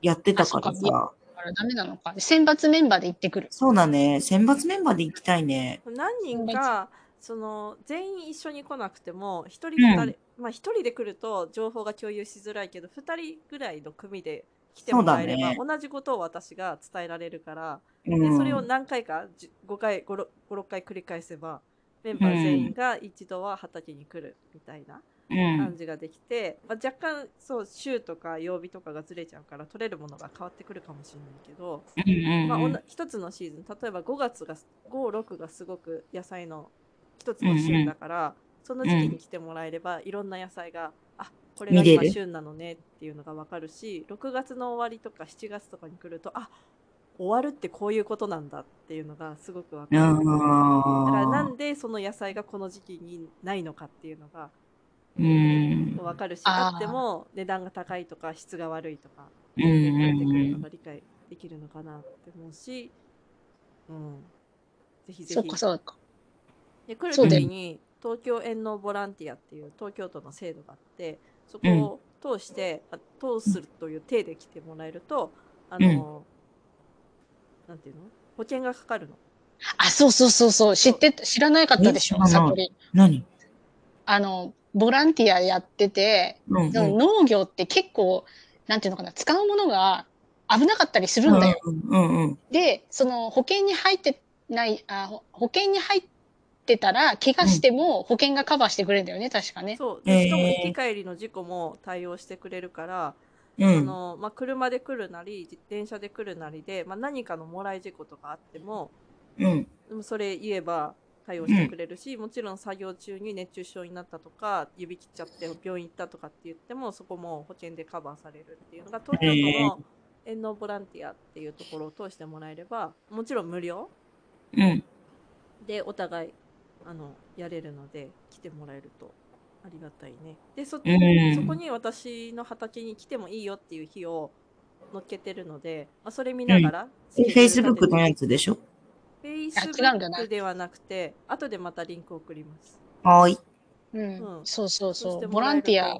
やってたからさ、らダメなのか。選抜メンバーで行ってくる。そうだね。選抜メンバーで行きたいね。何人かその全員一緒に来なくても一人うん二人、まあ一人で来ると情報が共有しづらいけど二人ぐらいの組で来てもらえれば、ね同じことを私が伝えられるから、でうん。それを何回かじ5回56回繰り返せばメンバー全員が一度は畑に来るみたいなうん感。じができて、まあ、若干そう週とか曜日とかがずれちゃうから取れるものが変わってくるかもしれないけど、うんまあ、一つのシーズン例えば5月が56がすごく野菜の一つの旬だから、その時期に来てもらえれば、いろんな野菜があこれが今旬なのねっていうのが分かるし6月の終わりとか7月とかに来るとあ終わるってこういうことなんだっていうのがすごく分かる。だからなあんでその野菜がこの時期にないのかっていうのがーうん。分かるしあっても値段が高いとか質が悪いとか出てくるのうが理解できるのかなって思うし、うん、ぜひぜひ。そうか、そうか。で来る時に東京遠農ボランティアっていう東京都の制度があってそこを通して、あ通すという体で来てもらえるとあの、なんていうの？保険がかかるの。あ、そうそうそうそう。知って、知らなかったでしょ、え？知らないサプリ。何？あの、ボランティアやってて、うんうん農業って結構、なんていうのかな、使うものが危なかったりするんだよ。うんうんうん。で、その保険に入ってない、あほ保険に入ってたら、怪我しても保険がカバーしてくれるんだよね、確かね。そうでしかもえー行き帰りの事故も対応してくれるから、うん。あのまあ、車で来るなり自電車で来るなりで、まあ、何かのもらい事故とかあってもうん。でもそれ言えば対応してくれるし、もちろん作業中に熱中症になったとか指切っちゃって病院行ったとかって言ってもそこも保険でカバーされるっていうのが東京都の遠納ボランティアっていうところを通してもらえればもちろん無料うん。でお互いあのやれるので来てもらえるとありがたいね。でそ,、うん。そこに私の畑に来てもいいよっていう日を載っけてるので、まあ、それ見ながら、え、Facebook のやつでしょ？フェイスブックではなくて後でまたリンク送ります。はーい。うん。う。ん。そうそうそしてそう。ボランティア。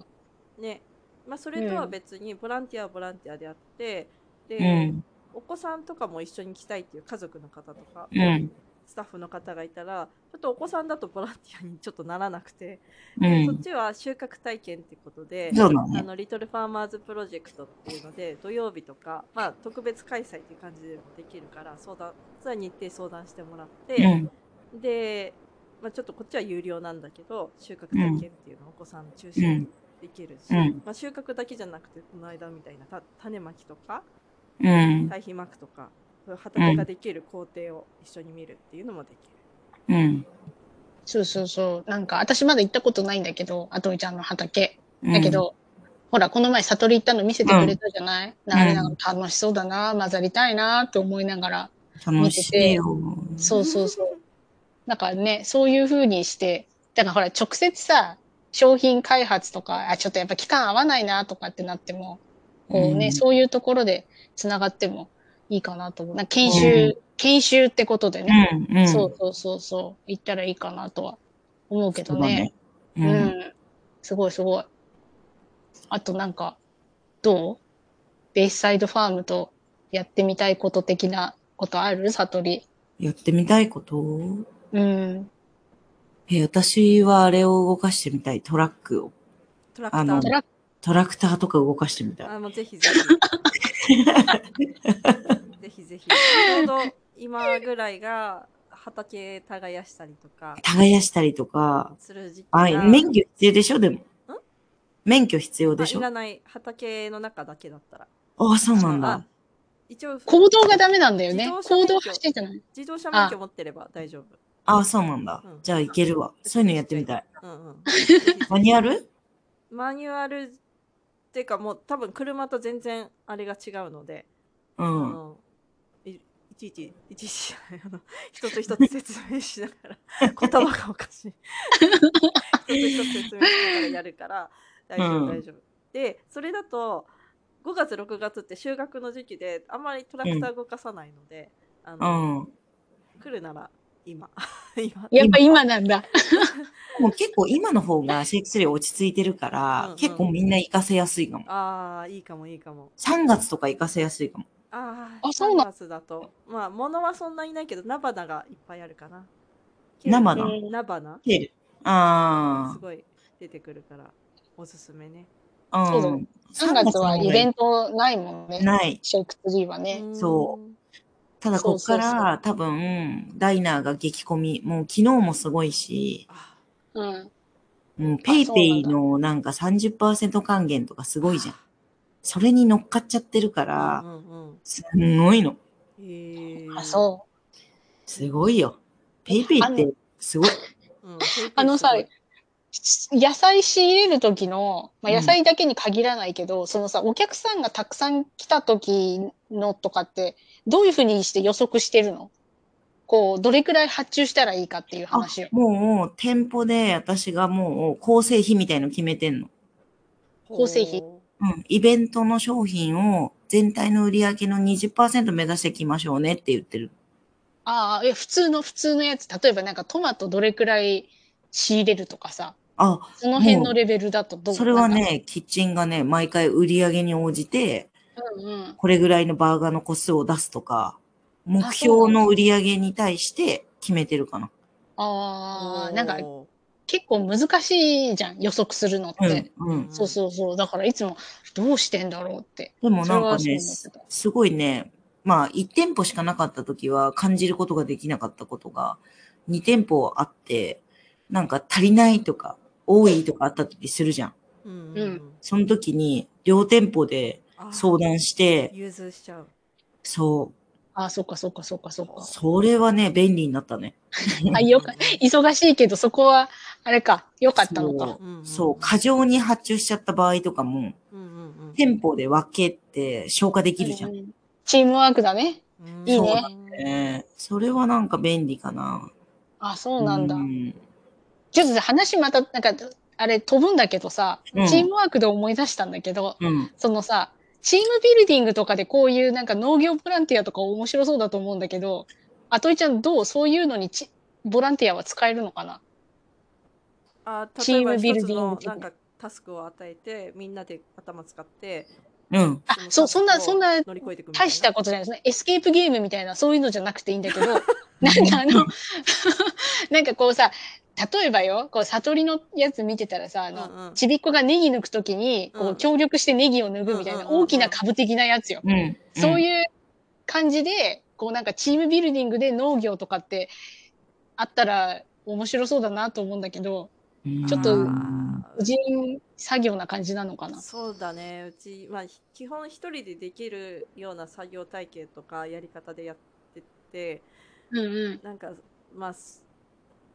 ね。まあそれとは別にボランティアはボランティアであってで、うん。お子さんとかも一緒に来たいっていう家族の方とか、うん。スタッフの方がいたらちょっとお子さんだとボランティアにちょっとならなくて、うん。そっちは収穫体験ってことで、ね。のリトルファーマーズプロジェクトっていうので土曜日とか、まあ、特別開催っていう感じでもできるから相談それは日程相談してもらって、うん。で、まあ、ちょっとこっちは有料なんだけど収穫体験っていうのをお子さん中心にできるし、うんまあ、収穫だけじゃなくてこの間みたいなた種まきとかうん。堆肥まくとか畑ができる工程を一緒に見るっていうのもできる。うん。そうそうそう。なんか、私まだ行ったことないんだけど、あといちゃんの畑。うんだけ、ど、ほら、この前、悟り行ったの見せてくれたじゃない、んあれなんか楽しそうだな、混ざりたいなって思いながら。楽しいよ。そうそうそう。なんかね、そういう風にして、だからほら、直接さ、商品開発とか、あ、ちょっとやっぱ期間合わないなとかってなっても、こうね、うんそういうところで繋がってもいいかなと思う。な研修、研修ってことでね、うん。うん。そうそうそうそう、行ったらいいかなとは思うけどそうだね。う。うんん。すごいすごい。あとなんか、どう？ベイスサイドファームとやってみたいこと的なことある？悟り。やってみたいこと？うん。え、私はあれを動かしてみたい。トラックを。トラクタあのートラックトラクターとか動かしてみたい。あもうぜひぜひ ぜひぜひちょうど今ぐらいが畑耕したりとか耕したりとか。する時期あ、が免許必要でしょ？でも。免許必要でしょ？あいらない畑の中だけだったらああ、そうなんあだ。一応行動がダメなんだよね。自動車免許行動走ってんじゃない？自動車免許持ってれば大丈夫ああ、そうなんだうん。じゃあいけるわ。そういうのやってみたい。うんうんマニュアル？マニュアルっていうかもう多分車と全然あれが違うので、あうん。のいいちいちいちいちあの 一つ一つ説明しながら 言葉がおかしい 一つ一つ説明しながらやるから大丈夫うん大丈夫、でそれだと5月6月って収穫の時期であんまりトラクター動かさないので、あうのん。来るなら今。今。やっぱ今。なんだ。もう結構今の方がシェイクスリー落ち着いてるから、うんうん。結構みんな活かせやすいかも。ああいいかもいいかも。3月とか活かせやすいかも。ああそうな3月だと。まあ物はそんなにないけど菜花がいっぱいあるかな。菜花？うん。菜花？ケール。あすごい出てくるからおすすめね。うだん。3月はイベントないもんね。ない。 Shake Tree はね。そうただこっそうそうから多分、ダイナーが激込み。もう昨日もすごいし、あうん。もう PayPay のなんか30%還元とかすごいじゃん。それに乗っかっちゃってるから、んうんうんすんごいの。へーあ、そすごいよ。ペイペイってすごい。うんあのさすごい野菜仕入れる時の、まあ、うん野菜だけに限らないけど、そのさ、お客さんがたくさん来た時のとかって、どういうふうにして予測してるの？こう、どれくらい発注したらいいかっていう話を。もう、店舗で私がもう構成費みたいの決めてんの。構成費？ほうん。イベントの商品を全体の売り上げの20%目指していきましょうねって言ってる。ああ、え、普通の、普通のやつ、例えばなんかトマトどれくらい仕入れるとかさ、あ、その辺のレベルだとどう？それは、ね、キッチンがね、毎回売り上げに応じて、うんうん。これぐらいのバーガーの個数を出すとか、目標の売り上げに対して決めてるかな。ああ、なんかほ結構難しいじゃん、予測するのって。うん。うん。そうそうそう。だからいつもどうしてんだろうって。でもなんかね、すごいね、まあ、1店舗しかなかった時は感じることができなかったことが、2店舗あって、なんか足りないとか、多いとかあった時するじゃん。ううんうんその時に、両店舗であ相談して、融通しちゃうそう、あ、そっかそっかそっかそっか。それはね、便利になったね。あ、よか、忙しいけど、そこは、あれか、よかったのか。そう、過剰に発注しちゃった場合とかも、店舗で分けて消化できるじゃん。うんチームワークだね。うん。いいねえーそれはなんか便利かな。あ、そうなんだ。うんちょっと話また、なんか、あれ飛ぶんだけどさ、うんチームワークで思い出したんだけど、うん。そのさ、チームビルディングとかでこういうなんか農業ボランティアとか面白そうだと思うんだけど、あといちゃんどう？そういうのにちボランティアは使えるのかな？あチームビルディング的なんかタスクを与えてみんなで頭使ってうん。あ、そ、そんな、そんな乗り越えていくみたいな大したことじゃないですね。エスケープゲームみたいな、そういうのじゃなくていいんだけど、なんかあの、なんかこうさ、例えばよ、こう、悟りのやつ見てたらさ、あの、うんうん。ちびっこがネギ抜くときに、こうん。う、協力してネギを抜くみたいな、うんうんうんうん。大きな株的なやつよ。うん。そういう感じで、こうなんかチームビルディングで農業とかってあったら面白そうだなと思うんだけど、うん、ちょっとうん個人作業な感じなのかな。そうだね。うち、まあ、ひ基本一人でできるような作業体系とかやり方でやっててうんうん。なんかまあす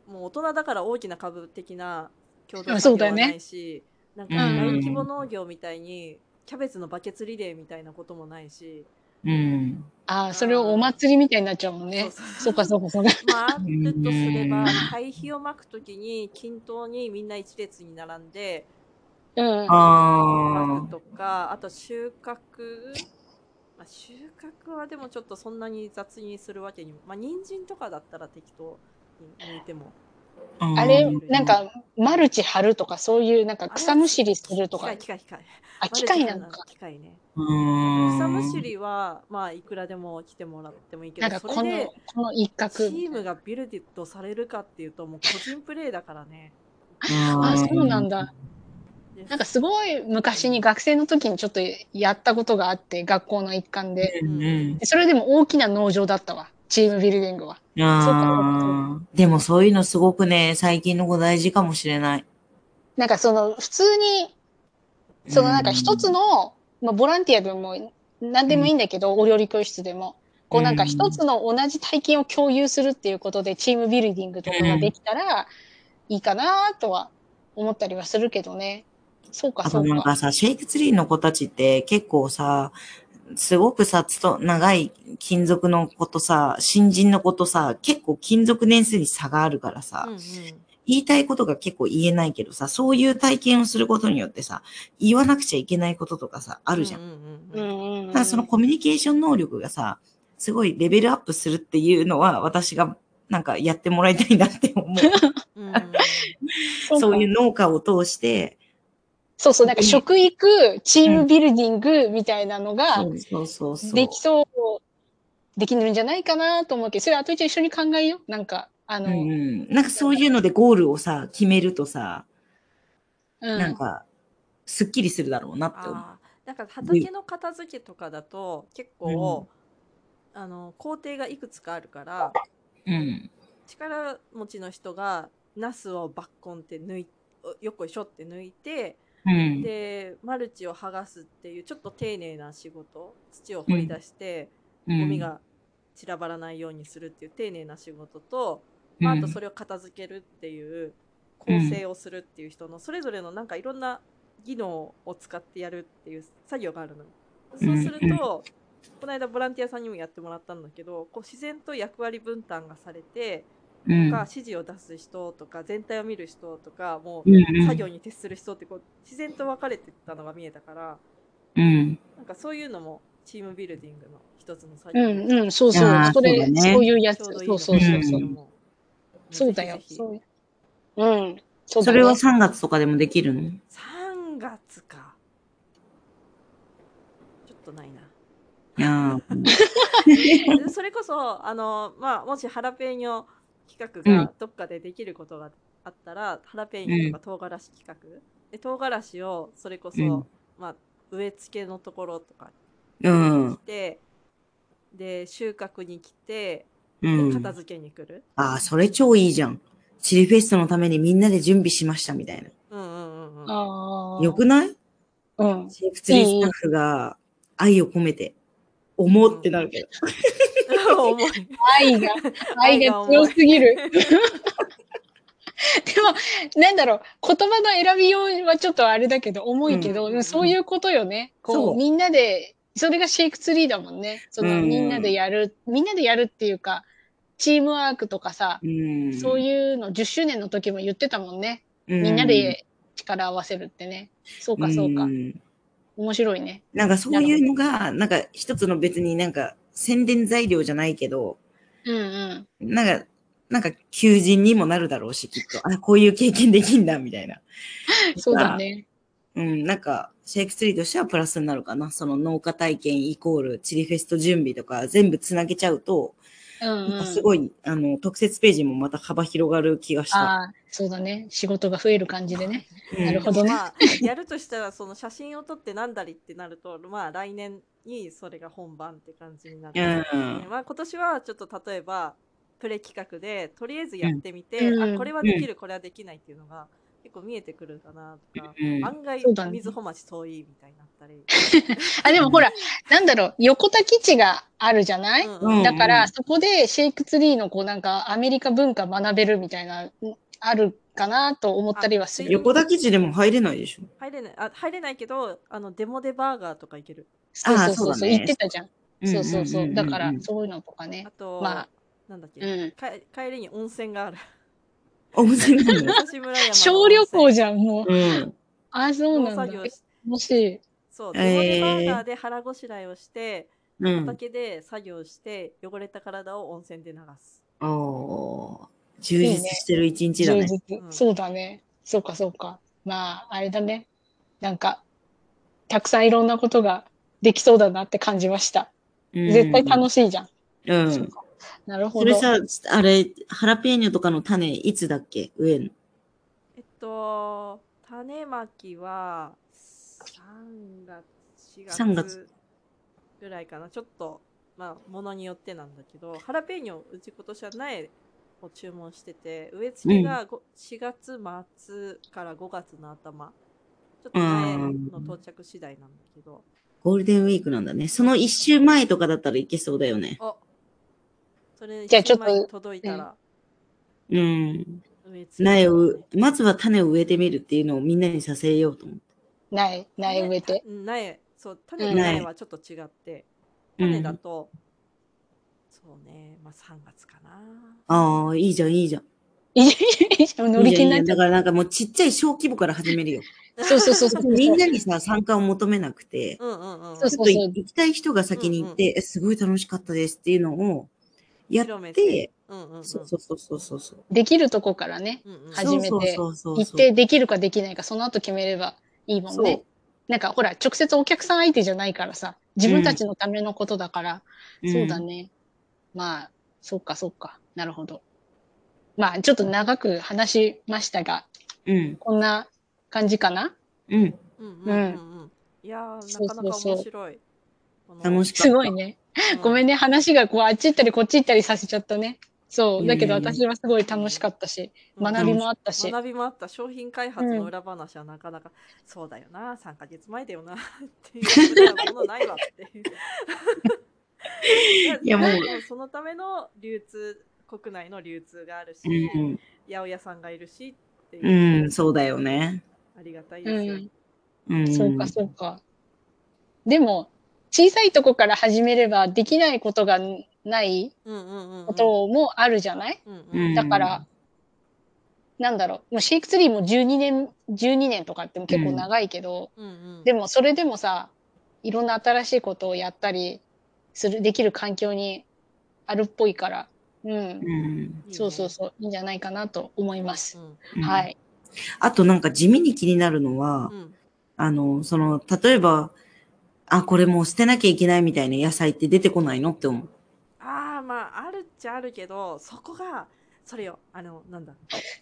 もう大人だから大きな株的な共同あ作業はそうだよねないし、なんかうん大規模農業みたいにキャベツのバケツリレーみたいなこともないし、うん。ああ、それをお祭りみたいになっちゃうもんね。そうかそうかそうか。まあ、あるとすればうん堆肥をまくときに均等にみんな一列に並んでうん。まあくとかあと収穫、まあ、収穫はでもちょっとそんなに雑にするわけにもまあ人参とかだったら適当に抜いてもあ。あれ、なんか、マルチ張るとか、そういう、なんか草むしりするとか機械。機械機械あ、機械なのか。機械ねうん、草むしりはまあいくらでも来てもらってもいいけなんかこどそれでの、この一チ角。ームがビルディットされるかっていうともう個人プレーだからねあ、そうなんだ。でなんかすごい昔に学生の時にちょっとやったことがあって、学校の一環で。うんうんでそれでも大きな農場だったわ。チームビルディングは。でもそういうのすごくね、最近の子大事かもしれない。なんかその、普通に、そのなんか一つの、まあ、ボランティアでも何でもいいんだけど、お料理教室でも。こうなんか一つの同じ体験を共有するっていうことでチームビルディングとかができたらいいかなとは思ったりはするけどね。そうか、あそうか。となんかさ、シェイクツリーの子たちって結構さ、すごくさ、つと、長い金属の子とさ、新人の子とさ、結構金属年数に差があるからさ、うんうん言いたいことが結構言えないけどさ、そういう体験をすることによってさ、言わなくちゃいけないこととかさ、あるじゃん。だからそのコミュニケーション能力がさ、すごいレベルアップするっていうのは、私がなんかやってもらいたいなって思う。そういう農家を通して、そうそう、なんか食育、チームビルディングみたいなのが。できそう、できるんじゃないかなと思うけど、それあと一緒一緒に考えよう。なんか、あの、うんうん。なんかそういうのでゴールをさ、決めるとさ、うんなんか、すっきりするだろうなって思う。なんか畑の片付けとかだと結構、あの工程がいくつかあるからうん。力持ちの人がナスをバッコンって抜いよっこいしょって抜いてうん。でマルチを剥がすっていうちょっと丁寧な仕事土を掘り出して、うん。ゴミ、が散らばらないようにするっていう丁寧な仕事と、まあ、あとそれを片付けるっていう構成をするっていう人のそれぞれのなんかいろんな技能を使ってやるっていう作業があるの。そうするうん。うん。と、この間ボランティアさんにもやってもらったんだけどこう自然と役割分担がされて、うん、とか指示を出す人とか全体を見る人とかもう作業に徹する人ってこう自然と分かれてったのが見えたからうん。なんかそういうのもチームビルディングの一つの作業うんうん、そうそう。それそうだねそういうやつ。そうそうそうそう。うんそうだよ。そううん。それは3月とかでもできるの？3月かちょっとないなあーで それこそあの、まあ、もしハラペーニョ企画うんがどっかでできることがあったら、ハラペーニョとか唐辛子企画、で唐辛子をそれこそ、うんまあ、植え付けのところとかうん来。て、で収穫に来てうん。で片付けに来る、ああ、それ超いいじゃん。チリフェストのためにみんなで準備しましたみたいうん、うんうんうんあな。あ。よくない？うん。シェイクツリースタッフが愛を込めて、思うってなるけど。重い。愛が、愛が強すぎる。でも、なんだろう、言葉の選びようはちょっとあれだけど、重いけど、うんそういうことよね。こそうう、みんなで、それがシェイクツリーだもんね。その、うんみんなでやる、みんなでやるっていうか、チームワークとかさ、うん。そうういうの10周年の時も言ってたもんね。ん、みんなで力合わせるってね。そうか、そうか。ん面白いね。なんかそういうのが、なんか一つの別になんか宣伝材料じゃないけど、うんうん。なんか、なんか求人にもなるだろうし、きっと。あ、こういう経験できんだ、みたいな。そうだね。うん、なんか、シェイクツリーとしてはプラスになるかな。その農家体験イコールチリフェスト準備とか全部つなげちゃうと、うんなんかうん。すごい、あの、特設ページもまた幅広がる気がした。ああ、そうだね。仕事が増える感じでね。うんなるほどねまあ、やるとしたら、その写真を撮ってなんだりってなると、まあ来年にそれが本番って感じになる。うん。まあ今年はちょっと例えば、プレ企画で、とりあえずやってみて、うんあ、これはできる、これはできないっていうのが結構見えてくるかなとか、うん案外そうだ、ね水穂町遠いみたいになったり。あ、でもほら、なんだろう、横田基地があるじゃない、うんうんだから、そこでシェイクツリーのこうなんかアメリカ文化学べるみたいな、んあるかなと思ったりはする。横田基地でも入れないでしょ？入れない、あ、入れないけど、あの、デモデバーガーとかいける。そうそうあそうそう、そうだね言ってたじゃん。そうそうそう。だから、そういうのとかねあ。と、まあなんだっけ、うん。か帰りに温泉がある。温泉なの武蔵村山の小旅行じじゃん、もう。うん。あ、そうなんだ。え作業しもし、そう、えーデモデバーガーで腹ごしらえをして、うん。畑で作業して、汚れた体を温泉で流す。おー充実してる一日だね。充実。うんそうだね。そうか、そうか。まあ、あれだね。なんか、たくさんいろんなことができそうだなって感じました。絶対楽しいじゃん。うん。なるほど。それさ、あれ、ハラペーニョとかの種、いつだっけ？植えんのえっと、種まきは、3月、4月3月ぐらいかな。ちょっと、まあ、ものによってなんだけど、ハラペーニョ、うち今年は苗を注文してて、植え付けがご4月末から5月の頭。ちょっと苗の到着次第なんだけど、ゴールデンウィークなんだね。その一週前とかだったらいけそうだよね。あそれ、じゃあちょっと届いたら、うん。苗をまずは種を植えてみるっていうのをみんなにさせようと思って。苗、苗植えて。うん苗、そう、種うんと苗はちょっと違って、うん種だと、そうね、まあ3月かな。ああ、いいじゃん、いいじゃん。いいじゃん乗り気になっちゃいいじゃんいいじゃんだからなんかもうちっちゃい小規模から始めるよ。う。そうそうそうそう。みんなにさ、参加を求めなくて、うんうんうん。そうちょっと行きたい人が先に行って、えすごい楽しかったですっていうのをやって、うんうんうん。そうそうそうそうそうそう。できるとこからね、うんうん。始めてそうそうそうそう行ってできるかできないか、その後決めればいいもんそうね。なんかほら、直接お客さん相手じゃないからさ、自分たちのためのことだから、そうだね。まあ、そうかそうか。なるほど。まあ、ちょっと長く話しましたが、うん。こんな感じかな？うん。うんうんうんうん。いやー、なかなか面白い。楽しかった。すごいね。ごめんね。ね、話がこう、あっち行ったりこっち行ったりさせちゃったね。そう。だけど私はすごい楽しかったし、うん学びもあったし。学びもあった商品開発の裏話はなかなか、そうだよな3ヶ月前だよな っていうものないわっていう いやもうそのための流通国内の流通があるし、うん。八百屋さんがいるしっていうう、ん、そうだよね。ありがたいですよ、うん。うん。そうか、そうか。でも、小さいとこから始めればできないことがないうんうんうんうん。こともあるじゃない、うんううん。んだから、なんだろう、もうシェイクツリーも12年、12年とかっても結構長いけど、うんうん。でもそれでもさ、いろんな新しいことをやったりする、できる環境にあるっぽいから、うん。うん。そうそうそう、いいんじゃないかなと思います。うん。はい。あとなんか地味に気になるのは、うん。あの、その、例えば、あ、これもう捨てなきゃいけないみたいな野菜って出てこないのって思う。ああまああるっちゃあるけどそこがそれよあのなんだ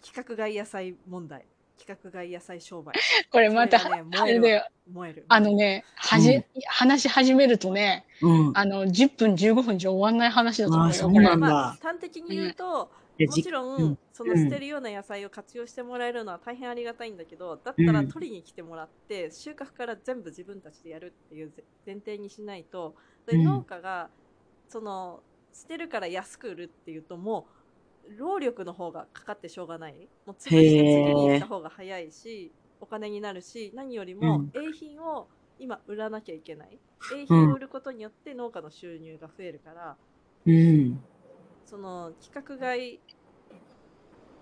規格外野菜問題規格外野菜商売 これまた、ねあれだよ。燃えるあのね、はじ、うん話し始めるとね、うん。あの、10分15分じゃ終わんない話だと思うよ。あそうなんだまあ、端的に言うと、でもちろん、うんその捨てるような野菜を活用してもらえるのは大変ありがたいんだけど、だったらうん取りに来てもらって、収穫から全部自分たちでやるっていう前提にしないと、でうん。農家がその捨てるから安く売るっていうともう労力の方がかかってしょうがない。もう潰しに行った方が早いしお金になるし何よりもうん。A 品を今売らなきゃいけない。A 品を売ることによって農家の収入が増えるから、うん。その規格外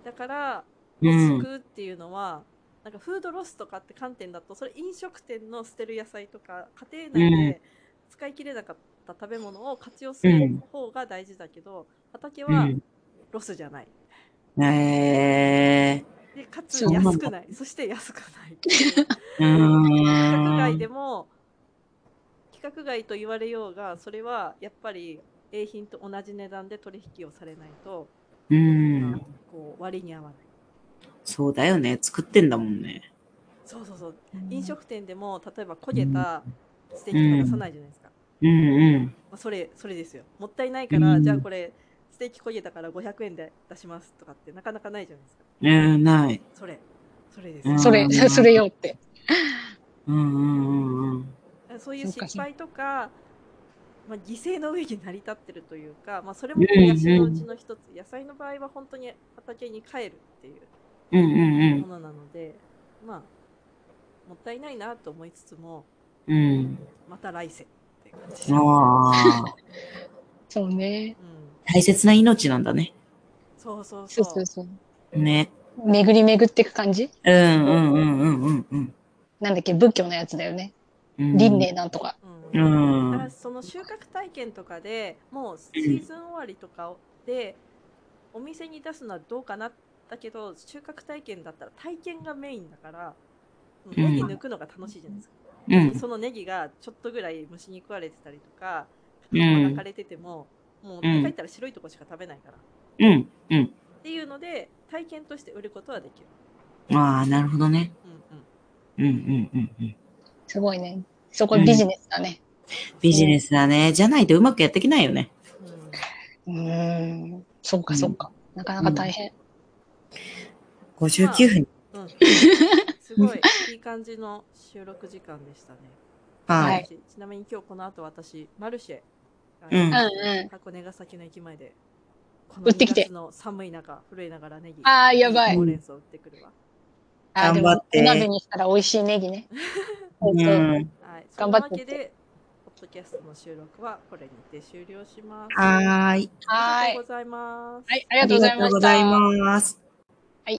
だからうん。救うっていうのは、なんかフードロスとかって観点だとそれ飲食店の捨てる野菜とか家庭内で使い切れなかった食べ物を活用する方が大事だけど、畑はうん。ロスじゃない。えでかつ安くないそして安くない 規格ー外ん。でも規格外と言われようがそれはやっぱり A 品と同じ値段で取引をされないとうん。こう割に合わないそうだよね。作ってんだもんね。そうそうそう飲食店でも例えば焦げたステーキとか出さないじゃないですか、うんうん。まあ、それそれですよもったいないから、うんじゃあこれステーキ焦げたから500円で出しますとかってなかなかないじゃないですかうん、ない。それそれです、うんそれ、それよって。うんうんうんうん。そういう失敗とか、まあ、犠牲の上に成り立ってるというか、まあ、それも癒やしのうちの一つ、野菜の場合は本当に畑に帰るっていううんうんものなので、まあもったいないなと思いつつもうん。うん。また来世って感じ。そうね。うん、大切な命なんだね。そうそうそそううそうそう。ね。巡り巡っていく感じ？うんうんうんうんうんうん。なんだっけ、仏教のやつだよね。うん輪廻なんとか。うんうんだからその収穫体験とかでもうシーズン終わりとかでお店に出すのはどうかな？だけど収穫体験だったら体験がメインだからうんネギ抜くのが楽しいじゃないですか、うん。そのネギがちょっとぐらい虫に食われてたりとかうん葉が枯れてても、もう帰ったら白いとこしか食べないから、っうんうん。ていうので体験として売ることはできる、ああ、なるほどね。うんうん、うんうんうんうん。すごいね。そこビジネスだね。ビジネスだね。じゃないとうまくやっていけないよね。うんうーん。そっかそっか。なかなか大変。59分。うん、すごいいい感じの収録時間でしたね。ははいい。ちなみに今日この後私マルシェ、うんうんうん。箱根ヶ崎の駅前でこ売ってきて2月の寒い中震えながらネギああ、やばいほ。うれん草売ってくるわ。頑張ってお鍋にしたら美味しいネギね。うん。頑張ってポッドキャストの収録はこれにて終了します。はーい。はーいありがとうございます。はい。ありがとうございます。